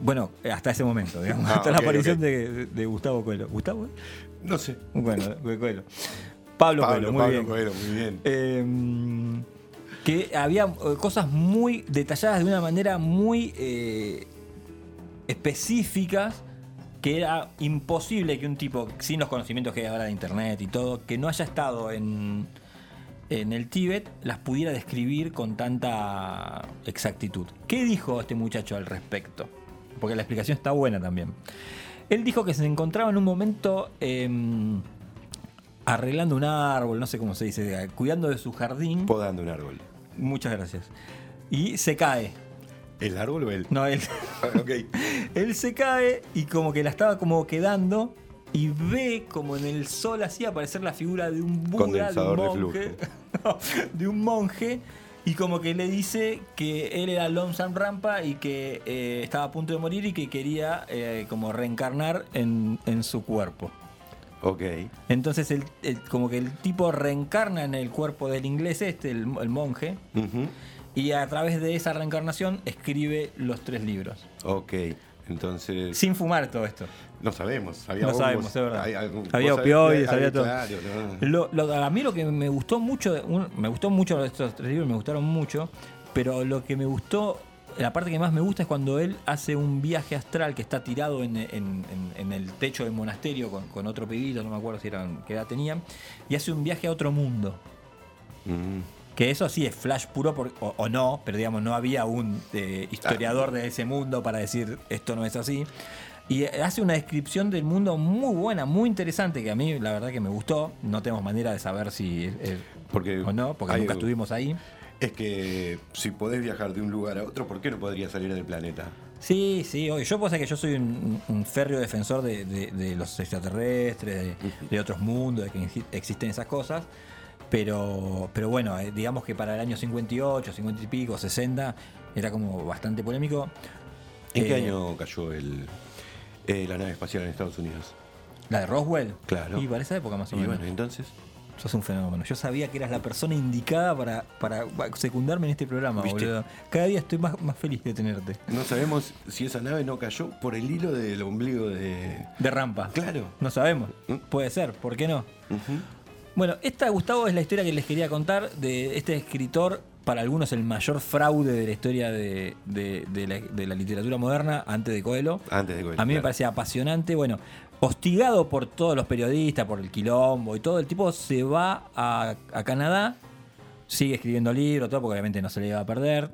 Bueno, hasta ese momento, digamos, Ah, hasta la aparición de, de Gustavo Coelho. ¿Gustavo? No sé. Bueno, Coelho. Pablo, Pablo, Coelho, muy Pablo bien. Coelho, muy bien. Eh, que había eh, cosas muy detalladas de una manera muy eh, específicas que era imposible que un tipo sin los conocimientos que hay ahora de internet y todo, que no haya estado en, en el Tíbet, las pudiera describir con tanta exactitud. ¿Qué dijo este muchacho al respecto? Porque la explicación está buena también. Él dijo que se encontraba en un momento em, arreglando un árbol, no sé cómo se dice, cuidando de su jardín. Podando un árbol. Muchas gracias. Y se cae. ¿El árbol o él? No, él. ok. Él se cae y como que la estaba como quedando y ve como en el sol así aparecer la figura de un Buda, de Condensador un de monje, No, de un monje y como que le dice que él era Lomsan Rampa y que eh, estaba a punto de morir y que quería eh, como reencarnar en, en su cuerpo. Ok. Entonces el, el- como que el tipo reencarna en el cuerpo del inglés este, el, el monje, y a través de esa reencarnación escribe los tres libros. Ok. Entonces. Sin fumar todo esto. No sabemos. Había no hongos, sabemos, es verdad. hay había opioides, había todo. claro, no. Lo- lo- a mí lo que me gustó mucho, un- me gustó mucho estos tres libros, me gustaron mucho, pero lo que me gustó, la parte que más me gusta es cuando él hace un viaje astral que está tirado en, en- en- en el techo del monasterio con, con otro pibito, no me acuerdo si eran, qué edad tenían, y hace un viaje a otro mundo. Mm. Que eso sí es flash puro por- o, o no, pero digamos, no había un eh, historiador de ese mundo para decir esto no es así. Y eh, hace una descripción del mundo muy buena, muy interesante, que a mí la verdad que me gustó. No tenemos manera de saber si es- es Porque o no, porque hay- nunca estuvimos ahí. Es que si podés viajar de un lugar a otro, ¿por qué no podrías salir del planeta? Sí, sí, obvio. yo ser que yo soy un, un férreo defensor de, de- de los extraterrestres, de, de otros mundos, de que exi- existen esas cosas. Pero, pero bueno, eh, digamos que para el año 58, 50 y pico, 60, era como bastante polémico. ¿En qué Eh, año cayó el, eh, la nave espacial en Estados Unidos? ¿La de Roswell? Claro. Y para esa época más o Y menos. bueno, entonces. Sos un fenómeno. Yo sabía que eras la persona indicada para, para secundarme en este programa, ¿Viste? boludo. Cada día estoy más, más feliz de tenerte. No sabemos si esa nave no cayó por el hilo del ombligo de. De rampa. Claro. No sabemos. Puede ser, ¿por qué no? Bueno, esta, Gustavo, es la historia que les quería contar de este escritor, para algunos el mayor fraude de la historia de, de- de la, de la literatura moderna, antes de Coelho. Antes de Coelho, A mí me parece apasionante. Bueno, hostigado por todos los periodistas, por el quilombo y todo, el tipo se va a, a Canadá, sigue escribiendo libros, todo, porque obviamente no se le iba a perder.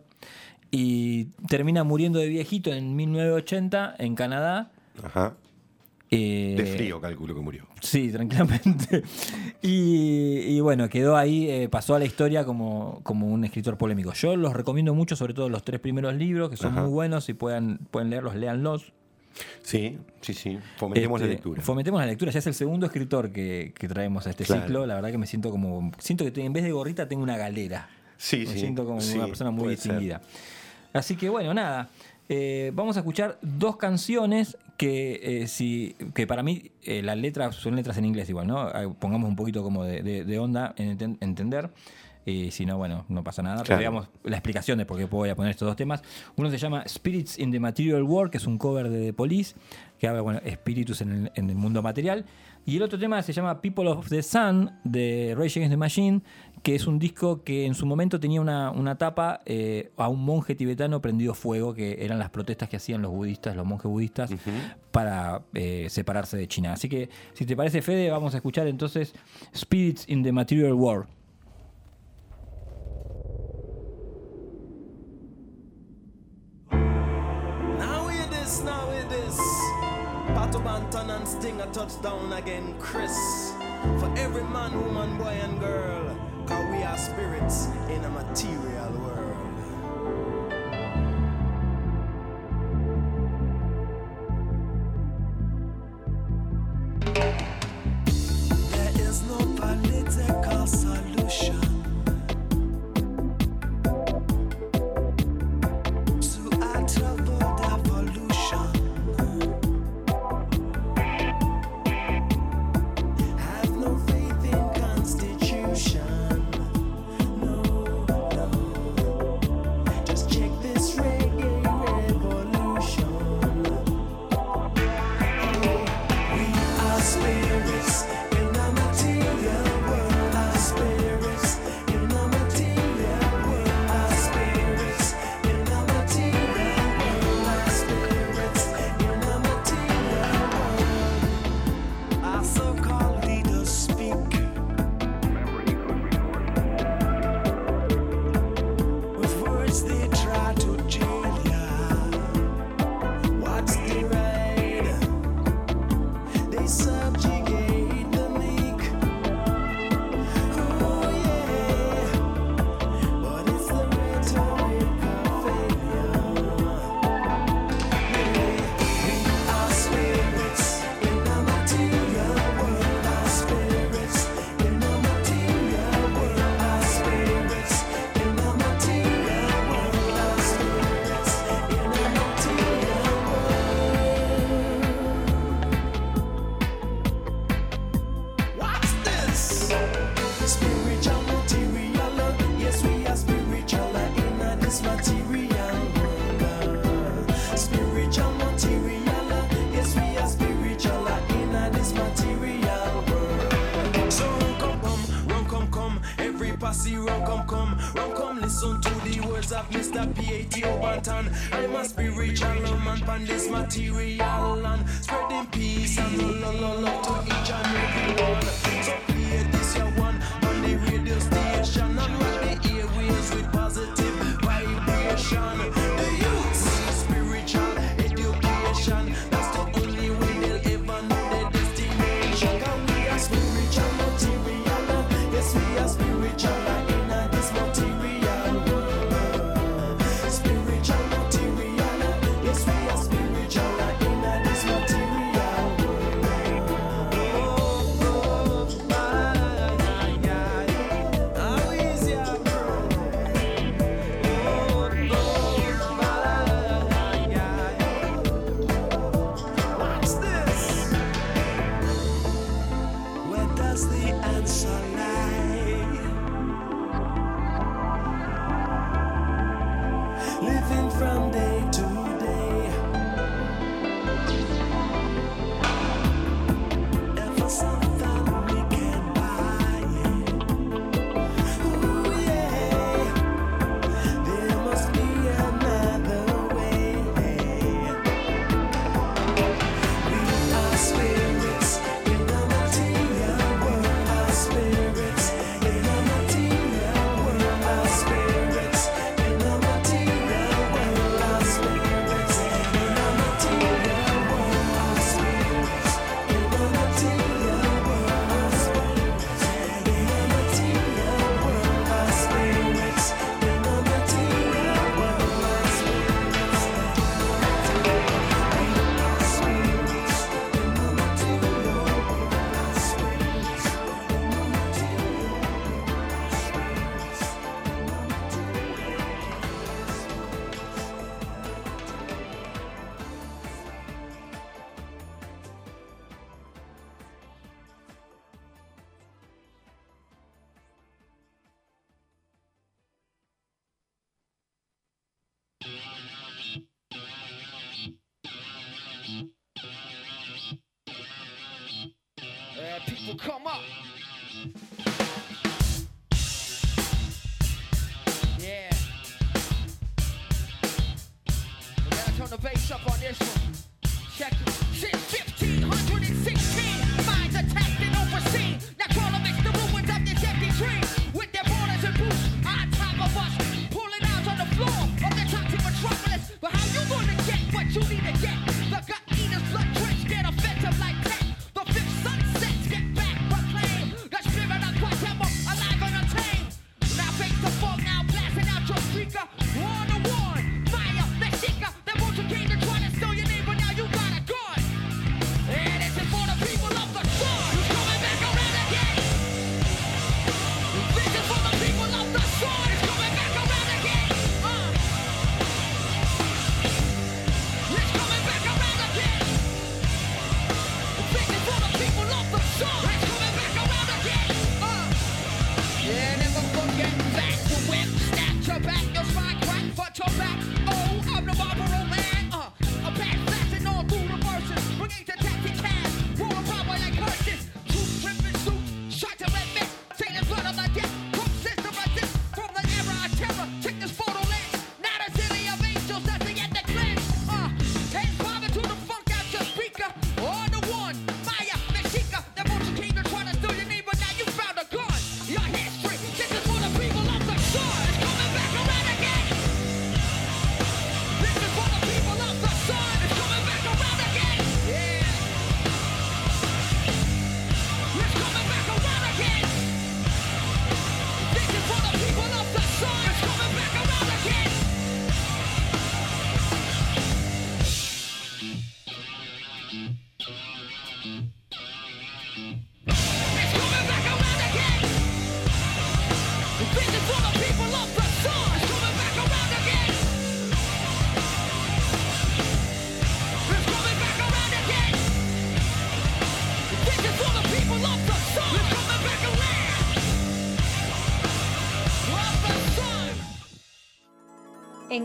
Y termina muriendo de viejito en 1980 en Canadá. Ajá. Eh, De frío, calculo que murió. Sí, tranquilamente. Y, y bueno, quedó ahí, eh, pasó a la historia como, como un escritor polémico. Yo los recomiendo mucho, sobre todo los tres primeros libros, que son Ajá. muy buenos. Si pueden, pueden leerlos, léanlos. Sí, sí, sí. Fomentemos la Este, lectura. Fomentemos la lectura. Ya es el segundo escritor que, que traemos a este Claro. ciclo. La verdad que me siento como. Siento que en vez de gorrita tengo una galera. Sí, me sí, siento como sí, una persona muy ser. distinguida. Así que bueno, nada. Eh, vamos a escuchar dos canciones que, eh, si, que para mí eh, las letras son letras en inglés igual, ¿no? Eh, Pongamos un poquito como de, de- de onda en enten- entender. Y si no, bueno, no pasa nada. Pero Claro. digamos la explicación de por qué voy a poner estos dos temas. Uno se llama Spirits in the Material World, que es un cover de The Police, que habla, bueno, espíritus en el, en el mundo material. Y el otro tema se llama People of the Sun, de Rage Against the Machine, que es un disco que en su momento tenía una, una tapa eh, a un monje tibetano prendido fuego, que eran las protestas que hacían los budistas, los monjes budistas, para eh, separarse de China. Así que, si te parece, Fede, vamos a escuchar entonces Spirits in the Material World. And Sting a touchdown again, Chris. For every man, woman, boy, and girl. Cause we are spirits in a material world. There is no political solution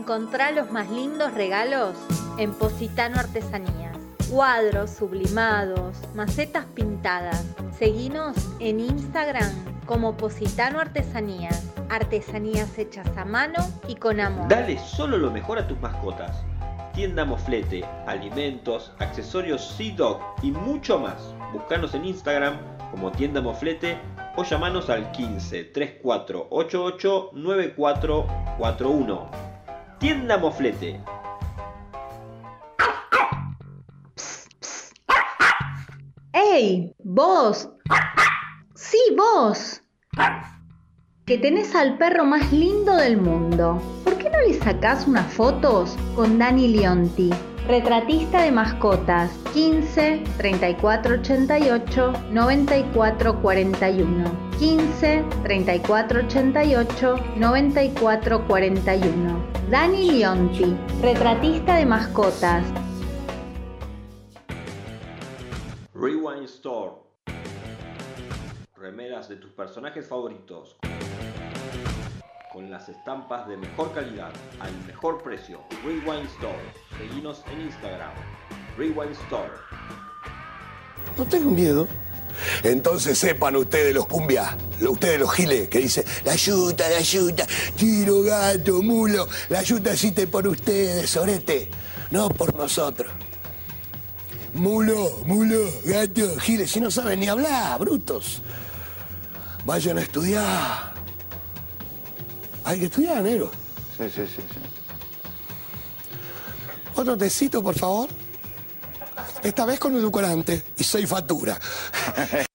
Encontrá los más lindos regalos en Positano Artesanías. Cuadros sublimados, macetas pintadas. Seguinos en Instagram como Positano Artesanías. Artesanías hechas a mano y con amor. Dale solo lo mejor a tus mascotas. Tienda Moflete, alimentos, accesorios Sea Dog y mucho más. Búscanos en Instagram como Tienda Moflete o llamanos al 15 34 88 9441. Tienda Moflete. ¡Ey! ¡Vos! ¡Sí, vos! Que tenés al perro más lindo del mundo. ¿Por qué no le sacás unas fotos con Dani Leonti? Retratista de mascotas 15 34 88 94 41 15 34 88 94 41 Dani Leonti, retratista de mascotas Rewind Store. Remeras de tus personajes favoritos. Con las estampas de mejor calidad, al mejor precio. Rewind Store. Seguinos en Instagram. Rewind Store. No tengo miedo. Entonces sepan ustedes los cumbia, lo- ustedes los giles, que dicen, la yuta, la yuta, tiro, gato, mulo, la yuta existe por ustedes, sorete, no por nosotros. Mulo, mulo, gato, giles, si no saben ni hablar, brutos. Vayan a estudiar. Hay que estudiar, negro. Sí, sí, sí, sí. Otro tecito, por favor. Esta vez con edulcorante y seis factura.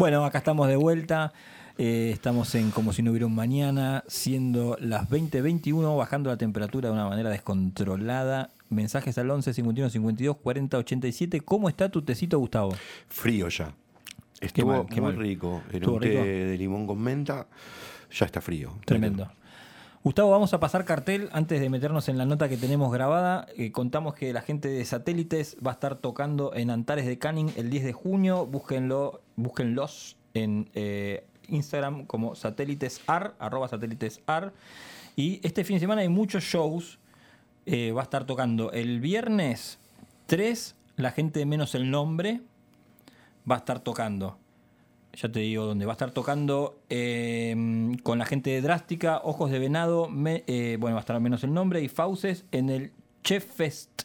Bueno, acá estamos de vuelta. Eh, estamos en como si no hubiera un mañana, siendo las 20.21, bajando la temperatura de una manera descontrolada. Mensajes al 11 51 52 40 87. ¿Cómo está tu tecito, Gustavo? Frío ya. Estuvo mal, qué muy mal. rico. Era ¿Estuvo un té rico? de limón con menta. Ya está frío. Tremendo. Gustavo, vamos a pasar cartel antes de meternos en la nota que tenemos grabada. Eh, contamos que la gente de satélites va a estar tocando en Antares de Canning el 10 de junio. Búsquenlo, búsquenlos en eh, Instagram como satélitesar, arroba satélitesar. Y este fin de semana hay muchos shows. Eh, va a estar tocando el viernes 3, la gente de menos el nombre va a estar tocando. Ya te digo dónde. Va a estar tocando eh, con la gente de Drástica, Ojos de Venado, me- eh, bueno, va a estar menos el nombre, y Fauces en el Chef Fest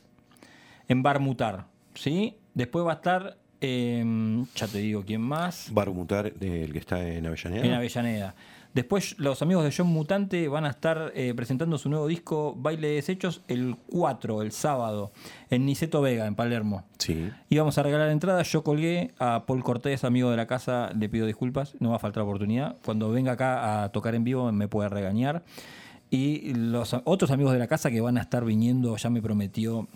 en Bar Mutar. ¿sí? Después va a estar, eh, ya te digo quién más. Barmutar, el que está en Avellaneda. En Avellaneda. Después los amigos de John Mutante van a estar eh, presentando su nuevo disco Baile de Desechos el 4, el sábado, en Niceto Vega, en Palermo. Sí. Y vamos a regalar entradas. Yo colgué a Paul Cortés, amigo de la casa, le pido disculpas, no va a faltar oportunidad. Cuando venga acá a tocar en vivo me puede regañar. Y los otros amigos de la casa que van a estar viniendo, ya me prometió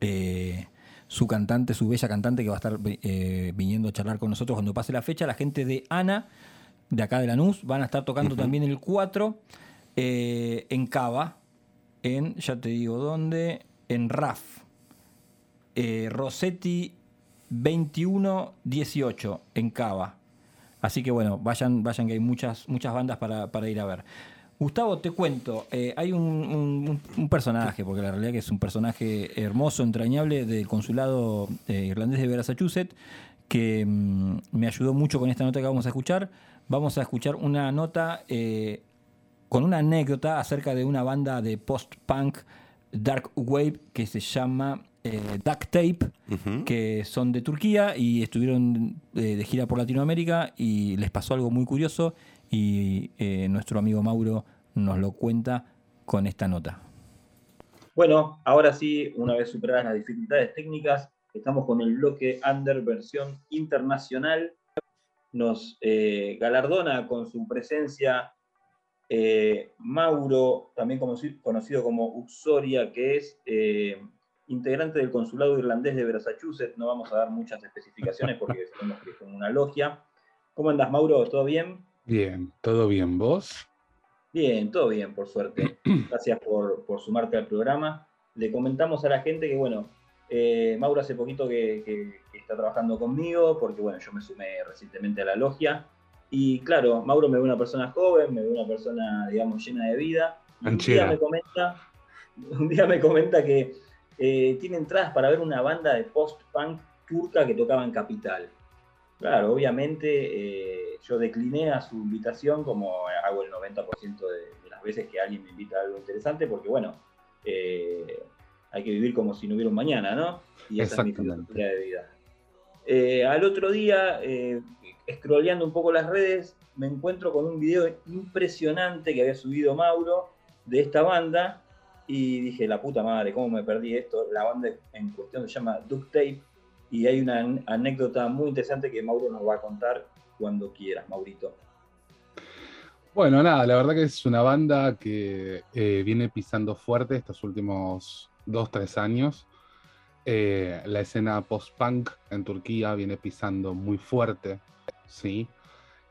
eh, su cantante, su bella cantante que va a estar eh, viniendo a charlar con nosotros cuando pase la fecha. La gente de Ana, de acá de Lanús, van a estar tocando también el 4 eh, en Cava, en, ya te digo dónde, en RAF. Eh, Rossetti 2118 en Cava. Así que bueno, vayan, vayan que hay muchas, muchas bandas para, para ir a ver. Gustavo, te cuento, eh, hay un, un- un personaje, porque la realidad que es un personaje hermoso, entrañable del consulado eh, irlandés de Massachusetts, que mm, me ayudó mucho con esta nota que vamos a escuchar. Vamos a escuchar una nota eh, con una anécdota acerca de una banda de post-punk dark wave que se llama Duct Tape, que son de Turquía y estuvieron de gira por Latinoamérica y les pasó algo muy curioso y eh, nuestro amigo Mauro nos lo cuenta con esta nota. Bueno, ahora sí, una vez superadas las dificultades técnicas, estamos con el bloque Under versión internacional. Nos eh, galardona con su presencia eh, Mauro, también conoci- conocido como Uxoria, que es eh, integrante del consulado irlandés de Massachusetts. No vamos a dar muchas especificaciones porque sabemos que es como una logia. ¿Cómo andas, Mauro? ¿Todo bien? Bien, ¿todo bien? ¿Vos? Bien, todo bien, por suerte. Gracias por, por sumarte al programa. Le comentamos a la gente que, bueno, eh, Mauro hace poquito que, que- que está trabajando conmigo, porque, bueno, yo me sumé recientemente a la logia. Y claro, Mauro me ve una persona joven, me ve una persona, digamos, llena de vida. Y un día me comenta, un día me comenta que eh, tiene entradas para ver una banda de post-punk turca que tocaba en Capital. Claro, obviamente eh, yo decliné a su invitación como hago el 90% de, de las veces que alguien me invita a algo interesante, porque bueno, eh, hay que vivir como si no hubiera un mañana, ¿no? Y esa es mi filosofía de vida. Eh, al otro día, eh, scrolleando un poco las redes, me encuentro con un video impresionante que había subido Mauro de esta banda y dije, la puta madre, ¿cómo me perdí esto? La banda en cuestión se llama Duct Tape y hay una an- anécdota muy interesante que Mauro nos va a contar cuando quieras, Maurito. Bueno, nada, la verdad que es una banda que eh, viene pisando fuerte estos últimos dos, tres años. Eh, la escena post-punk en Turquía viene pisando muy fuerte, ¿sí?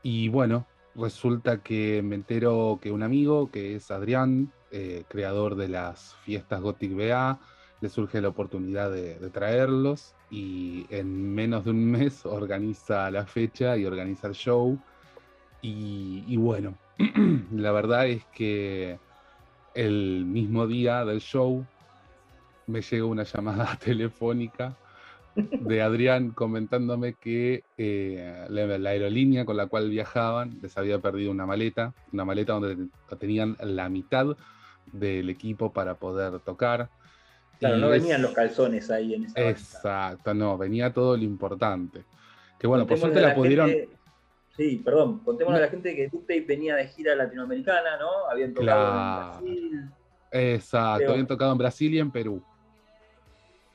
Y bueno, resulta que me entero que un amigo, que es Adrián, eh, creador de las fiestas Gothic BA, le surge la oportunidad de, traerlos y en menos de un mes organiza la fecha y organiza el show. Y, bueno, la verdad es que el mismo día del show me llega una llamada telefónica de Adrián comentándome que eh, la aerolínea con la cual viajaban les había perdido una maleta, una maleta donde tenían la mitad del equipo para poder tocar. Claro, Y no venían los calzones ahí en esa banda. Exacto, no, venía todo lo importante. Que bueno, por suerte la pudieron. gente- sí, perdón, contémosle No. a la gente que Duct Tape venía de gira latinoamericana, ¿no? Habían tocado Claro. en Brasil. Exacto, habían tocado en Brasil y en Perú.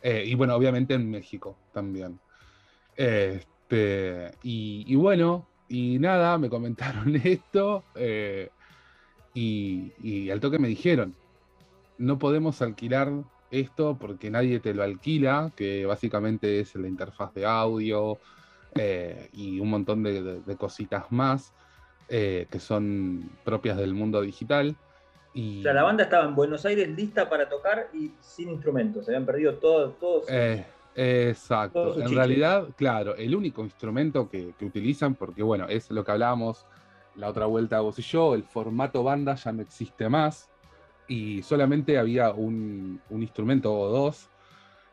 Eh, y bueno, obviamente en México también. Este, y, y bueno, y nada, me comentaron esto. eh, y, y al toque me dijeron, no podemos alquilar esto porque nadie te lo alquila, que básicamente es la interfaz de audio eh, y un montón de, de- de cositas más eh, que son propias del mundo digital. Y, O sea, la banda estaba en Buenos Aires lista para tocar y sin instrumentos. Se habían perdido todo, todos. Eh, exacto. En realidad, claro, el único instrumento que, que utilizan, porque bueno, es lo que hablábamos la otra vuelta vos y yo, el formato banda ya no existe más y solamente había un, un instrumento o dos,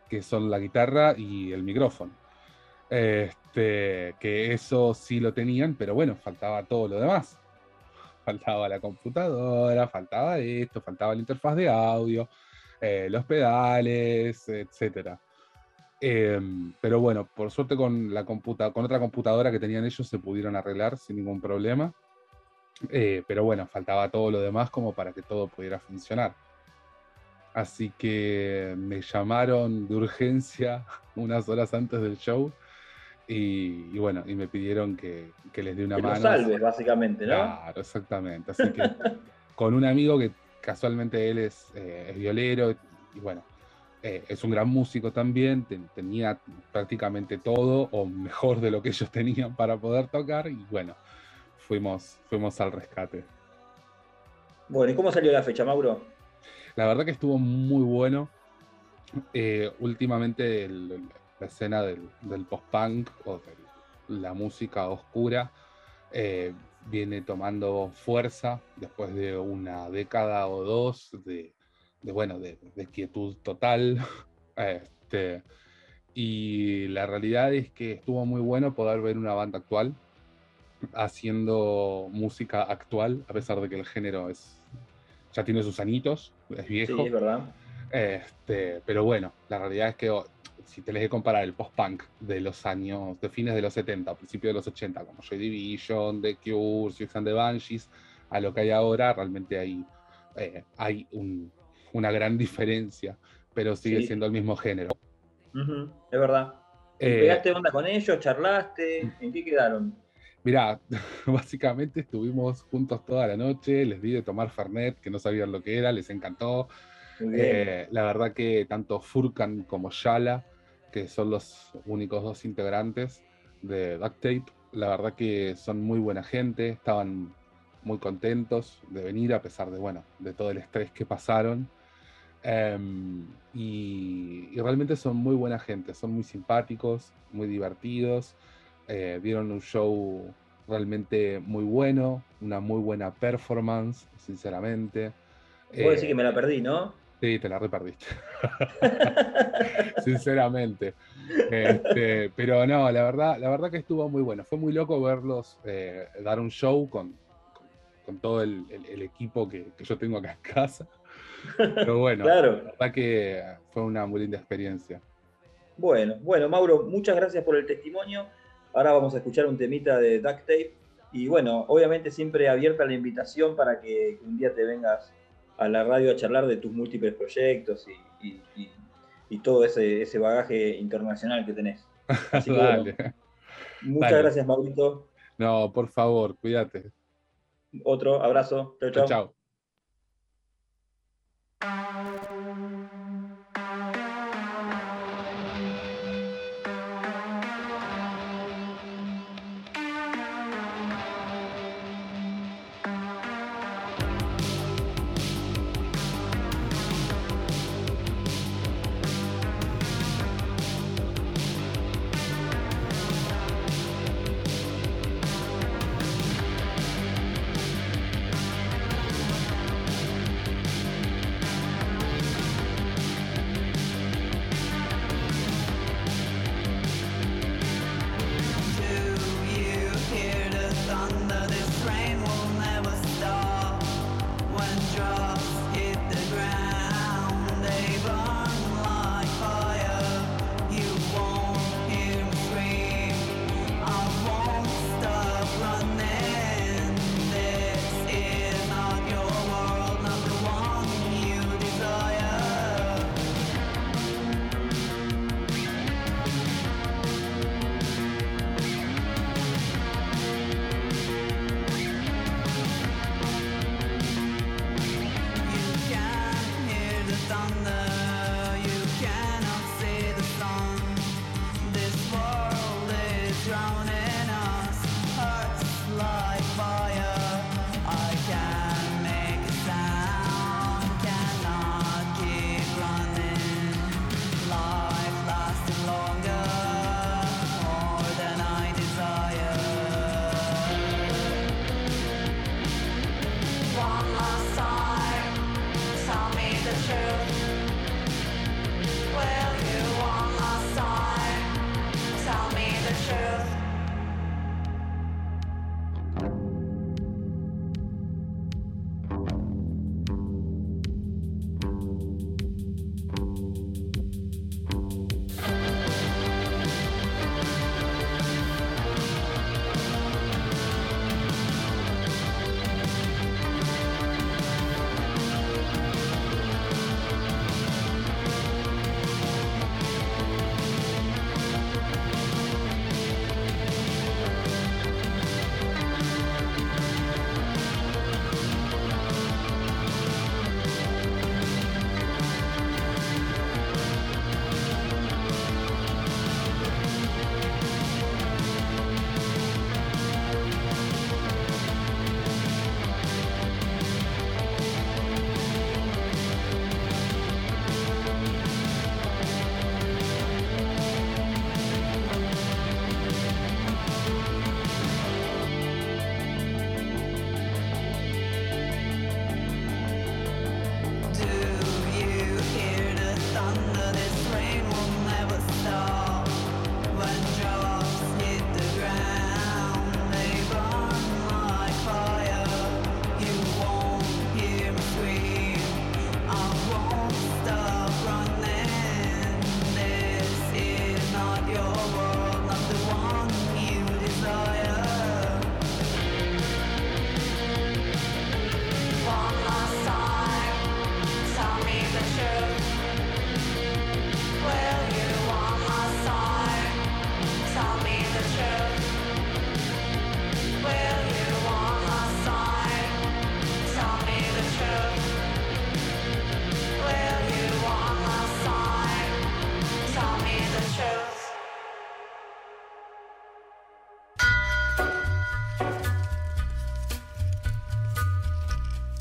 que son la guitarra y el micrófono. Este, que eso sí lo tenían, pero bueno, faltaba todo lo demás. Faltaba la computadora, faltaba esto, faltaba la interfaz de audio, eh, los pedales, etcétera. Em, pero bueno, por suerte con la computa con otra computadora que tenían ellos se pudieron arreglar sin ningún problema. Eh, pero bueno, faltaba todo lo demás como para que todo pudiera funcionar. Así que me llamaron de urgencia unas horas antes del show y, y bueno, y me pidieron que, que les dé una que lo mano. salves, básicamente, ¿no? Claro, exactamente. Así que con un amigo que casualmente él es, eh, es violero y, y bueno, eh, es un gran músico también, ten- tenía prácticamente todo o mejor de lo que ellos tenían para poder tocar y bueno, fuimos, fuimos al rescate. Bueno, ¿y cómo salió la fecha, Mauro? La verdad que estuvo muy bueno. Eh, últimamente el- la escena del, del post-punk o de la música oscura eh, viene tomando fuerza después de una década o dos de, de, bueno, de, de quietud total. Este, y la realidad es que estuvo muy bueno poder ver una banda actual haciendo música actual, a pesar de que el género es ya tiene sus añitos, es viejo. Sí, es verdad. Este, pero bueno, la realidad es que oh, si tenés que comparar el post-punk de los años, de fines de los 70, principios de los 80, como Joy Division, The Cure, Six and the Banshees, a lo que hay ahora, realmente hay, eh, hay un- una gran diferencia, pero sigue Sí. siendo el mismo género. Es verdad. ¿Y Eh, ¿Pegaste onda con ellos? ¿Charlaste? ¿En qué quedaron? Mirá, básicamente estuvimos juntos toda la noche, les di de tomar Fernet, que no sabían lo que era, les encantó. Eh, la verdad que tanto Furkan como Shala, que son los únicos dos integrantes de Duct Tape, la verdad que son muy buena gente, estaban muy contentos de venir a pesar de, bueno, de todo el estrés que pasaron. Em, y, y realmente son muy buena gente, son muy simpáticos, muy divertidos. Eh, dieron un show realmente muy bueno, una muy buena performance, sinceramente. Puedo decir Eh, que me la perdí, ¿no? Sí, te la reperdiste. sinceramente. Este, pero no, la verdad, la verdad que estuvo muy bueno. Fue muy loco verlos eh, dar un show con, con- con todo el, el- el equipo que, que yo tengo acá en casa. Pero bueno, Claro. la verdad que fue una muy linda experiencia. Bueno, bueno, Mauro, muchas gracias por el testimonio. Ahora vamos a escuchar un temita de Duct Tape. Y bueno, obviamente siempre abierta la invitación para que un día te vengas a la radio a charlar de tus múltiples proyectos y, y- y- y todo ese, ese bagaje internacional que tenés. Así que bueno, Dale. muchas Dale. gracias, Maurito. No, por favor, cuídate. Otro abrazo. Chau, Chao, chau. chao.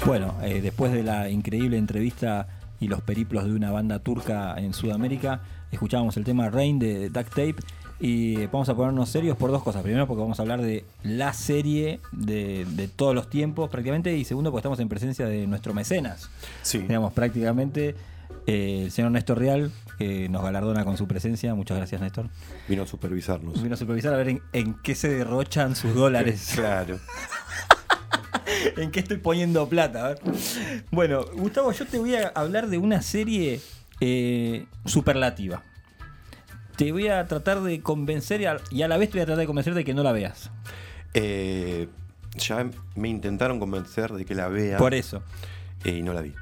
Bueno, eh, después de la increíble entrevista y los periplos de una banda turca en Sudamérica, escuchábamos el tema Rain de Duct Tape y vamos a ponernos serios por dos cosas. Primero porque vamos a hablar de la serie de, de todos los tiempos prácticamente y segundo porque estamos en presencia de nuestro mecenas. Sí. Digamos, prácticamente Eh, el señor Néstor Real, que nos galardona con su presencia. Muchas gracias, Néstor. Vino a supervisarnos. Vino a supervisar a ver en, en qué se derrochan sus dólares. Claro. ¿En qué estoy poniendo plata? A ver. Bueno, Gustavo, yo te voy a hablar de una serie eh, superlativa. Te voy a tratar de convencer y a, y a la vez te voy a tratar de convencer de que no la veas. Eh, ya me intentaron convencer de que la vea. Por eso. eh, y no la vi.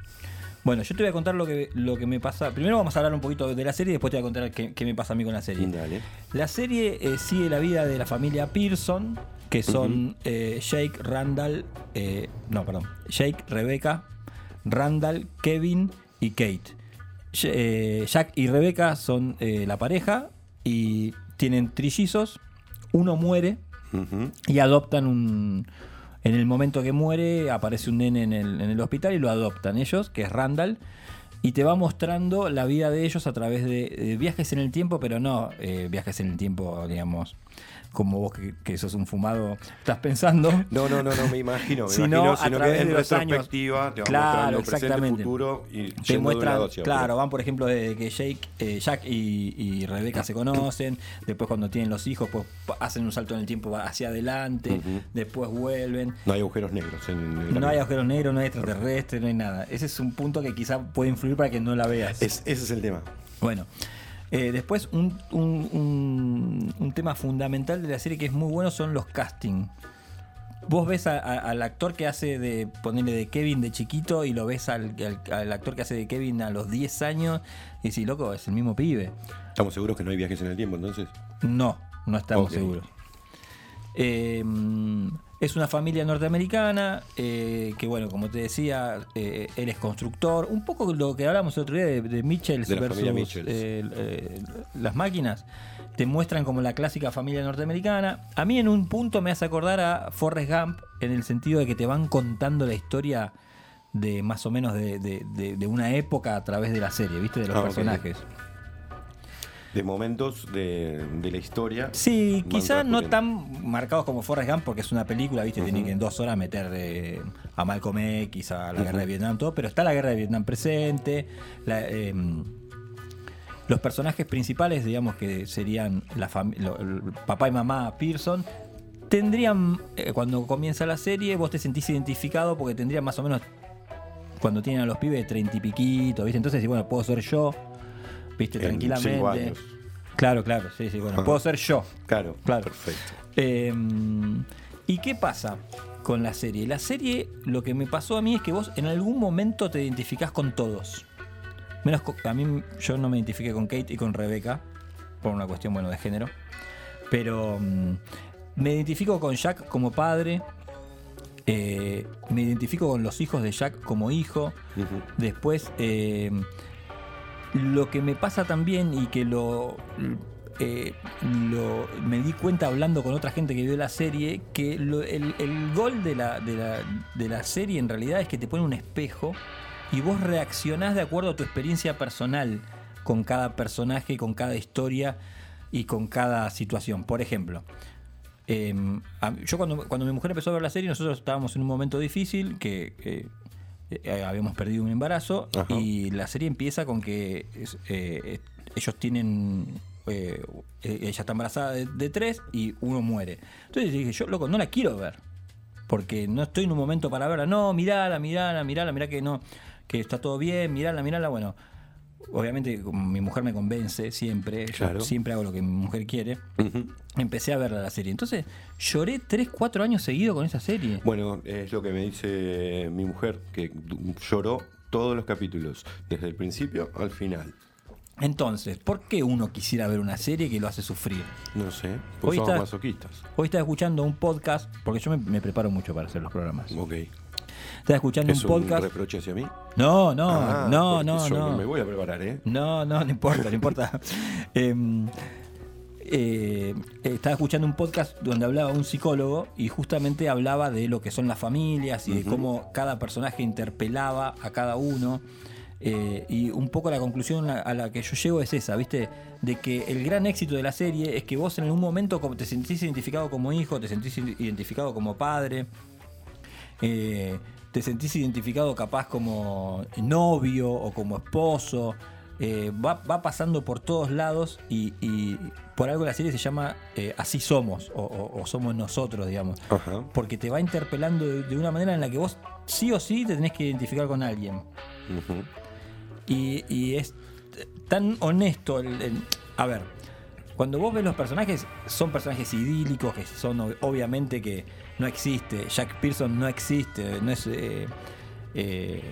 Bueno, yo te voy a contar lo que, lo que me pasa. Primero vamos a hablar un poquito de la serie y después te voy a contar qué, qué me pasa a mí con la serie. Dale. La serie sigue la vida de la familia Pearson, que son eh, Jake, Randall, eh, no, perdón, Jake, Rebecca, Randall, Kevin y Kate. Eh, Jack y Rebecca son eh, la pareja y tienen trillizos. Uno muere y adoptan un. En el momento que muere, aparece un nene en el, en el hospital y lo adoptan ellos, que es Randall. Y te va mostrando la vida de ellos a través de, de viajes en el tiempo, pero no eh, viajes en el tiempo, digamos, como vos que, que sos un fumado estás pensando. No, no, no, no me imagino. Me Sino imagino, a sino través que en de los años. te Claro, presente, exactamente. futuro y te muestran, claro, van por ejemplo desde que Jake, eh, Jack y, y Rebeca se conocen, después cuando tienen los hijos, pues hacen un salto en el tiempo hacia adelante, después vuelven. No hay agujeros negros en el No hay agujeros negros, no hay extraterrestres, no hay nada. Ese es un punto que quizá puede influir para que no la veas. Es- ese es el tema. Bueno, eh, después un, un- un- un tema fundamental de la serie que es muy bueno son los castings. Vos ves a- a- al actor que hace de ponerle de Kevin de chiquito y lo ves al, al- al actor que hace de Kevin a los 10 años y decís, loco, es el mismo pibe. Estamos seguros que no hay viajes en el tiempo, entonces. No, no estamos seguros. Eh, es una familia norteamericana que, que, bueno, como te decía, eh, él es constructor. Un poco lo que hablamos el otro día de, de Mitchells De la versus Mitchells. eh, eh, las máquinas. Te muestran como la clásica familia norteamericana. A mí en un punto me hace acordar a Forrest Gump en el sentido de que te van contando la historia de más o menos de, de- de- de una época a través de la serie, ¿viste? De los Ah, personajes. De momentos de, de la historia. Sí, quizás no tan marcados como Forrest Gump, porque es una película, ¿viste? Tiene que en dos horas meter eh, a Malcolm X, a la guerra de. Vietnam, todo, pero está la guerra de Vietnam presente. la, eh, los personajes principales, digamos que serían la lo- el papá y mamá Pearson, tendrían, eh, cuando comienza la serie, vos te sentís identificado porque tendrían más o menos, cuando tienen a los pibes, treinta y piquito, ¿viste? Entonces, bueno, puedo ser yo, ¿viste? En Tranquilamente. cinco años. Claro, claro, sí, sí, bueno, Ajá. puedo ser yo. Claro, Claro. perfecto. Eh, ¿Y qué pasa con la serie? La serie, lo que me pasó a mí es que vos en algún momento te identificás con todos. Menos co- a mí, yo no me identifiqué con Kate y con Rebeca, por una cuestión, bueno, de género. Pero mm, me identifico con Jack como padre. eh, me identifico con los hijos de Jack como hijo. Después, eh, lo que me pasa también y que lo, eh, lo- me di cuenta hablando con otra gente que vio la serie, que el, el gol de la, de, la, de la serie en realidad es que te pone un espejo y vos reaccionás de acuerdo a tu experiencia personal con cada personaje, con cada historia y con cada situación. Por ejemplo, a- yo cuando, cuando mi mujer empezó a ver la serie, nosotros estábamos en un momento difícil que eh, eh, habíamos perdido un embarazo Ajá. y la serie empieza con que eh, ellos tienen eh, ella está embarazada de, de tres y uno muere. Entonces dije, yo loco, no la quiero ver. Porque no estoy en un momento para verla. No, mirala, mirala, mirala, mirá que no, que está todo bien, mirala, mirala. Bueno, obviamente mi mujer me convence siempre, yo siempre hago lo que mi mujer quiere. Empecé a ver la serie. Entonces lloré 3, 4 años seguidos con esa serie. Bueno, es lo que me dice mi mujer, que lloró todos los capítulos, desde el principio al final. Entonces, ¿por qué uno quisiera ver una serie que lo hace sufrir? No sé, Hoy pues somos está- masoquistas. Hoy estaba escuchando un podcast, porque yo me, me preparo mucho para hacer los programas. Ok. Estaba escuchando ¿Es un un podcast. reproche hacia mí? No, no, Ah, no, no, yo no. Me voy a preparar, ¿eh? No, no, no importa, no importa. Em, eh, estaba escuchando un podcast donde hablaba un psicólogo y justamente hablaba de lo que son las familias y de cómo cada personaje interpelaba a cada uno. Eh, y un poco la conclusión a la que yo llego es esa, ¿viste? De que el gran éxito de la serie es que vos en algún momento te sentís identificado como hijo, te sentís identificado como padre. eh, te sentís identificado capaz como novio o como esposo. eh, va, va pasando por todos lados y, y por algo la serie se llama eh, Así somos o, o- o somos nosotros, digamos. Ajá. Porque te va interpelando de, de una manera en la que vos sí o sí te tenés que identificar con alguien. Y, y es tan honesto. el- el- a ver, cuando vos ves los personajes, son personajes idílicos, que son ob- obviamente que no existe. Jack Pearson no existe, no es eh, eh,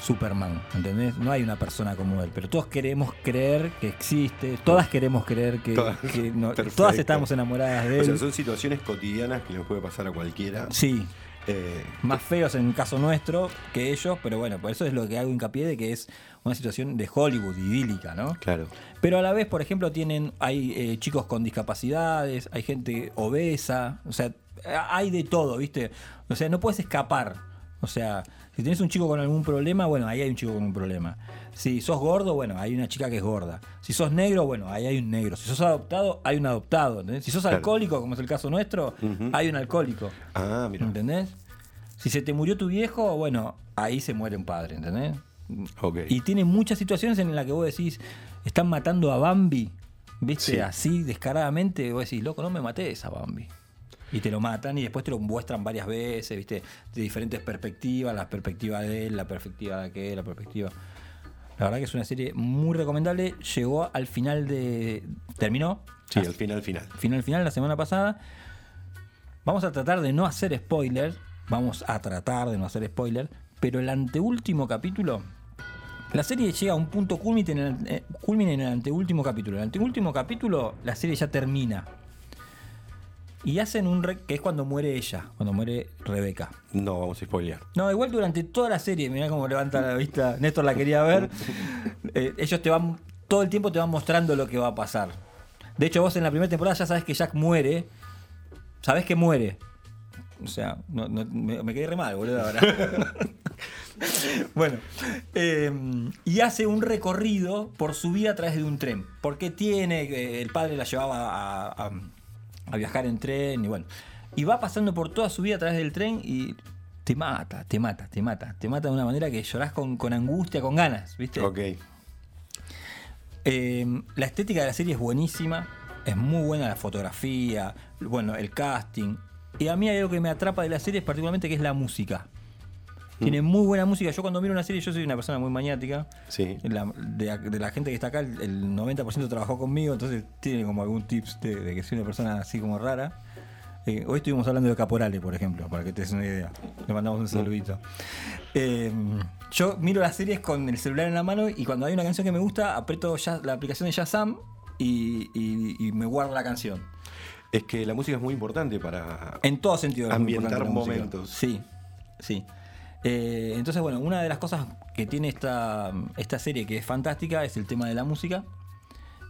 Superman, ¿entendés? No hay una persona como él, pero todos queremos creer que existe, todas queremos creer que, Todas- que no- Perfecto. todas estamos enamoradas de O él. sea, son situaciones cotidianas que le puede pasar a cualquiera. Sí. Eh, más feos en el caso nuestro que ellos, pero bueno, por eso es lo que hago hincapié de que es una situación de Hollywood, idílica, ¿no? Claro. Pero a la vez, por ejemplo, tienen, hay eh, chicos con discapacidades, hay gente obesa, o sea, hay de todo, ¿viste? O sea, no puedes escapar. O sea, si tienes un chico con algún problema, bueno, ahí hay un chico con un problema. Si sos gordo, bueno, hay una chica que es gorda. Si sos negro, bueno, ahí hay un negro. Si sos adoptado, hay un adoptado. ¿entendés? Si sos Claro. alcohólico, como es el caso nuestro, hay un alcohólico. Ah, mira. ¿Entendés? Si se te murió tu viejo, bueno, ahí se muere un padre, ¿entendés? Ok. Y tiene muchas situaciones en las que vos decís, están matando a Bambi, ¿viste? Sí. Así, descaradamente, vos decís, loco, no me mates a Bambi. Y te lo matan y después te lo muestran varias veces, ¿viste? De diferentes perspectivas, la perspectiva de él, la perspectiva de aquel, la perspectiva. La verdad que es una serie muy recomendable. Llegó al final de. Terminó. Sí, al final, final. Final, final la semana pasada. Vamos a tratar de no hacer spoilers. Vamos a tratar de no hacer spoilers. Pero el anteúltimo capítulo. La serie llega a un punto culmine en el, eh, culmine en el anteúltimo capítulo. En el anteúltimo capítulo, la serie ya termina. Y hacen un. re- que es cuando muere ella, cuando muere Rebeca. No vamos a spoilear. No, igual durante toda la serie, mirá cómo levanta la vista. Néstor la quería ver. Eh, ellos te van. Todo el tiempo te van mostrando lo que va a pasar. De hecho, vos en la primera temporada ya sabes que Jack muere. Sabés que muere. O sea, no- no- me, me quedé re mal, boludo, ahora. bueno. eh, y hace un recorrido por su vida a través de un tren. Porque tiene. eh, el padre la llevaba a, a- a viajar en tren y bueno. Y va pasando por toda su vida a través del tren y te mata, te mata, te mata. Te mata de una manera que llorás con, con angustia, con ganas, ¿viste? Ok. Eh, la estética de la serie es buenísima, es muy buena la fotografía, bueno, el casting. Y a mí hay algo que me atrapa de la serie, particularmente que es la música. Tiene muy buena música. Yo cuando miro una serie, yo soy una persona muy maniática. Sí. La- de, de la gente que está acá, el, el 90% trabajó conmigo, entonces tiene como algún tips de, de que soy una persona así como rara. Eh, hoy estuvimos hablando de Caporale, por ejemplo, para que te des una idea. Le mandamos un saludito. Eh, yo miro las series con el celular en la mano y cuando hay una canción que me gusta, aprieto ya, la aplicación de Shazam y, y- y me guardo la canción. Es que la música es muy importante para En todo sentido. ambientar momentos. Sí, sí. Eh, entonces, bueno, una de las cosas que tiene esta, esta serie que es fantástica es el tema de la música.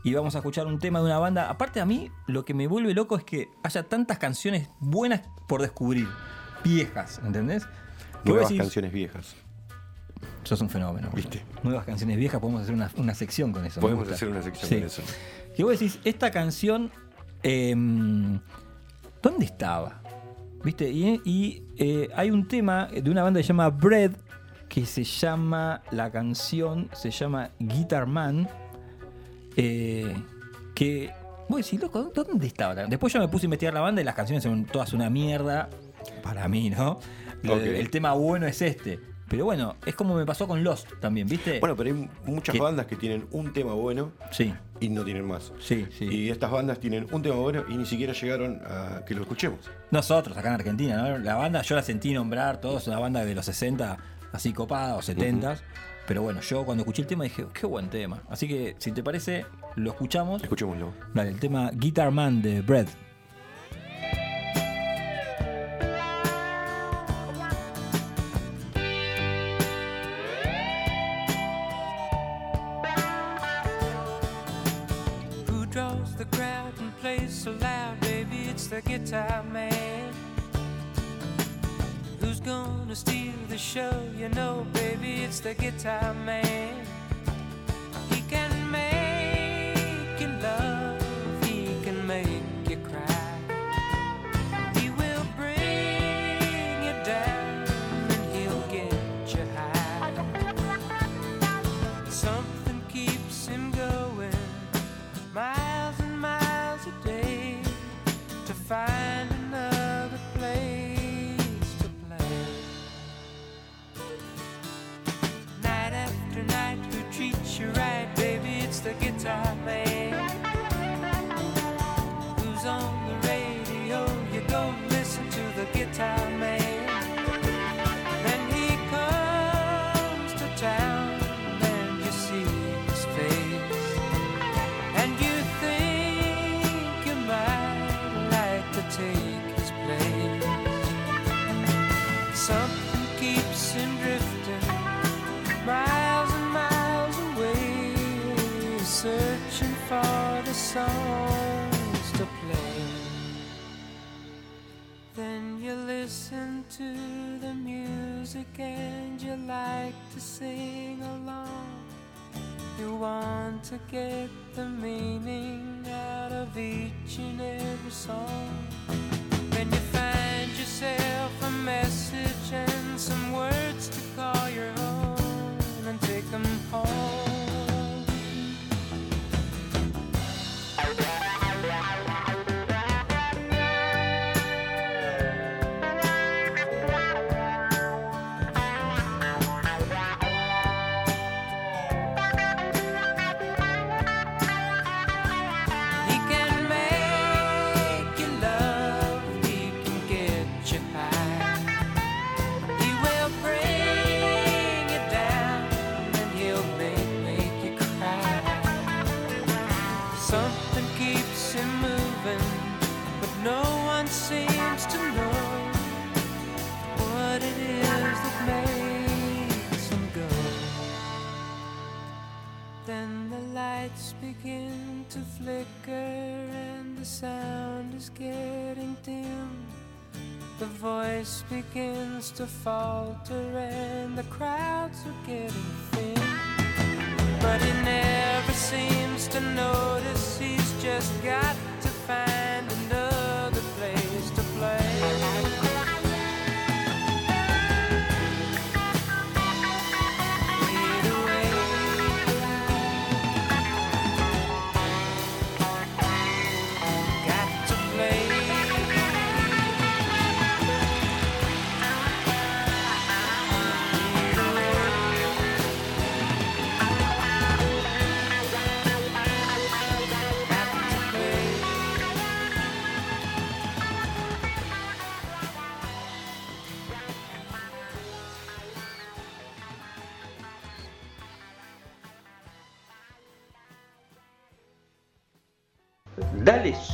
Y vamos a escuchar un tema de una banda. Aparte, a mí lo que me vuelve loco es que haya tantas canciones buenas por descubrir. Viejas, ¿entendés? Nuevas decís, canciones viejas. Sos un fenómeno. ¿Viste? Nuevas canciones viejas, podemos hacer una, una sección con eso. Podemos hacer una sección Sí. con eso. Que vos decís, esta canción, em, ¿dónde estaba? ¿Viste? Y, y, eh, hay un tema de una banda que se llama Bread, que se llama, la canción se llama Guitar Man, eh, que vos decís, loco, ¿dónde estaba? Después yo me puse a investigar la banda y las canciones son todas una mierda, para mí, ¿no? El tema bueno es este. Pero bueno, es como me pasó con Lost también, ¿viste? Bueno, pero hay muchas Que- bandas que tienen un tema bueno sí. y no tienen más. Sí, sí. Y estas bandas tienen un tema bueno y ni siquiera llegaron a que lo escuchemos. Nosotros acá en Argentina, ¿no? La banda yo la sentí nombrar, todos una banda de los 60, así copada, o 70. Pero bueno, yo cuando escuché el tema dije, qué buen tema. Así que, si te parece, lo escuchamos. Escuchémoslo. Dale, el tema Guitar Man de Bread. Plays so loud, baby? It's the guitar man. Who's gonna steal the show? You know, baby, it's the guitar man. Songs to play. Then you listen to the music and you like to sing along. You want to get the meaning out of each and every song. Then you find yourself to flicker and the sound is getting dim. The voice begins to falter and the crowds are getting thin. But he never seems to notice he's just got to find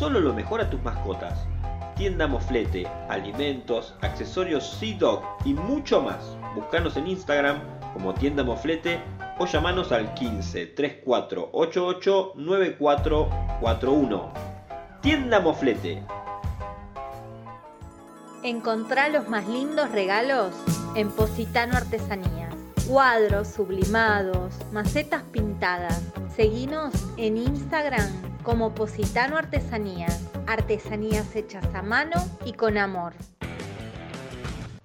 solo lo mejor a tus mascotas. Tienda Moflete, alimentos, accesorios Sea-Dog y mucho más. Búscanos en Instagram como Tienda Moflete o llamanos al 15 3488 9441. Tienda Moflete. Encontrá los más lindos regalos en Positano Artesanías. Cuadros sublimados, macetas pintadas. Seguinos en Instagram como Positano Artesanías. Artesanías hechas a mano y con amor.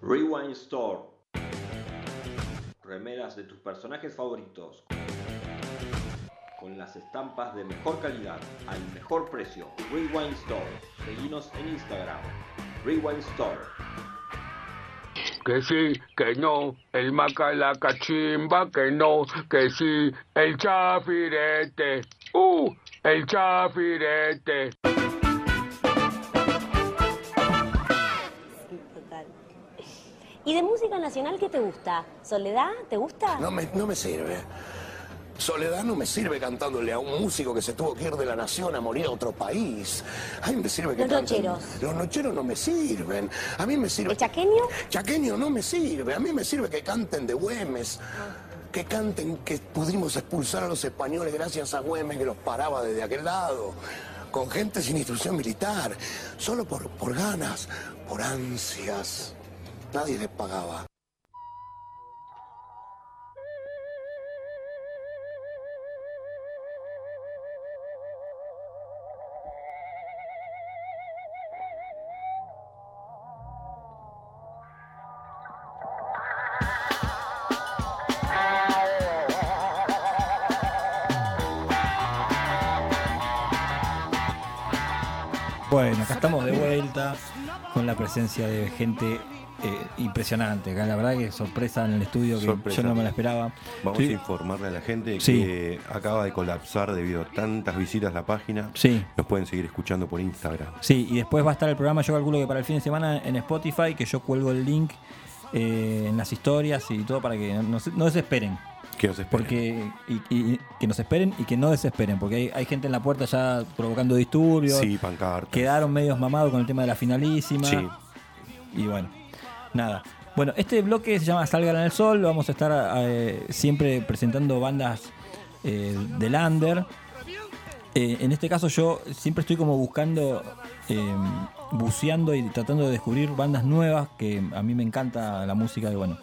Rewind Store. Remeras de tus personajes favoritos. Con las estampas de mejor calidad al mejor precio. Rewind Store. Seguinos en Instagram. Rewind Store. Que sí, que no, el maca la cachimba, que no, que sí, el chafirete, uh, el chafirete. Total. ¿Y de música nacional qué te gusta? ¿Soledad? ¿Te gusta? No me, no me sirve. Soledad no me sirve cantándole a un músico que se tuvo que ir de la nación a morir a otro país. A mí me sirve que Los canten- nocheros. Los nocheros no me sirven. A mí me sirve... ¿El chaqueño? Chaqueño no me sirve. A mí me sirve que canten de Güemes. Que canten que pudimos expulsar a los españoles gracias a Güemes que los paraba desde aquel lado. Con gente sin instrucción militar. Solo por, por ganas, por ansias. Nadie les pagaba. Estamos de vuelta con la presencia de gente eh, impresionante. Acá, La verdad que sorpresa en el estudio que Sorpresa. yo no me la esperaba. Vamos Sí. a informarle a la gente Sí. que acaba de colapsar debido a tantas visitas la página. Sí. Nos pueden seguir escuchando por Instagram. Sí, y después va a estar el programa, yo calculo que para el fin de semana en Spotify, que yo cuelgo el link eh, en las historias y todo para que no, no se- no desesperen. Que nos esperen. Porque, y, y- que nos esperen y que no desesperen, porque hay, hay gente en la puerta ya provocando disturbios. Sí, pancartas. Quedaron medios mamados con el tema de la finalísima. Sí. Y bueno, nada. Bueno, este bloque se llama Salgan al Sol. Vamos a estar eh, siempre presentando bandas eh, del under. Eh, en este caso yo siempre estoy como buscando, eh, buceando y tratando de descubrir bandas nuevas, que a mí me encanta la música de bueno.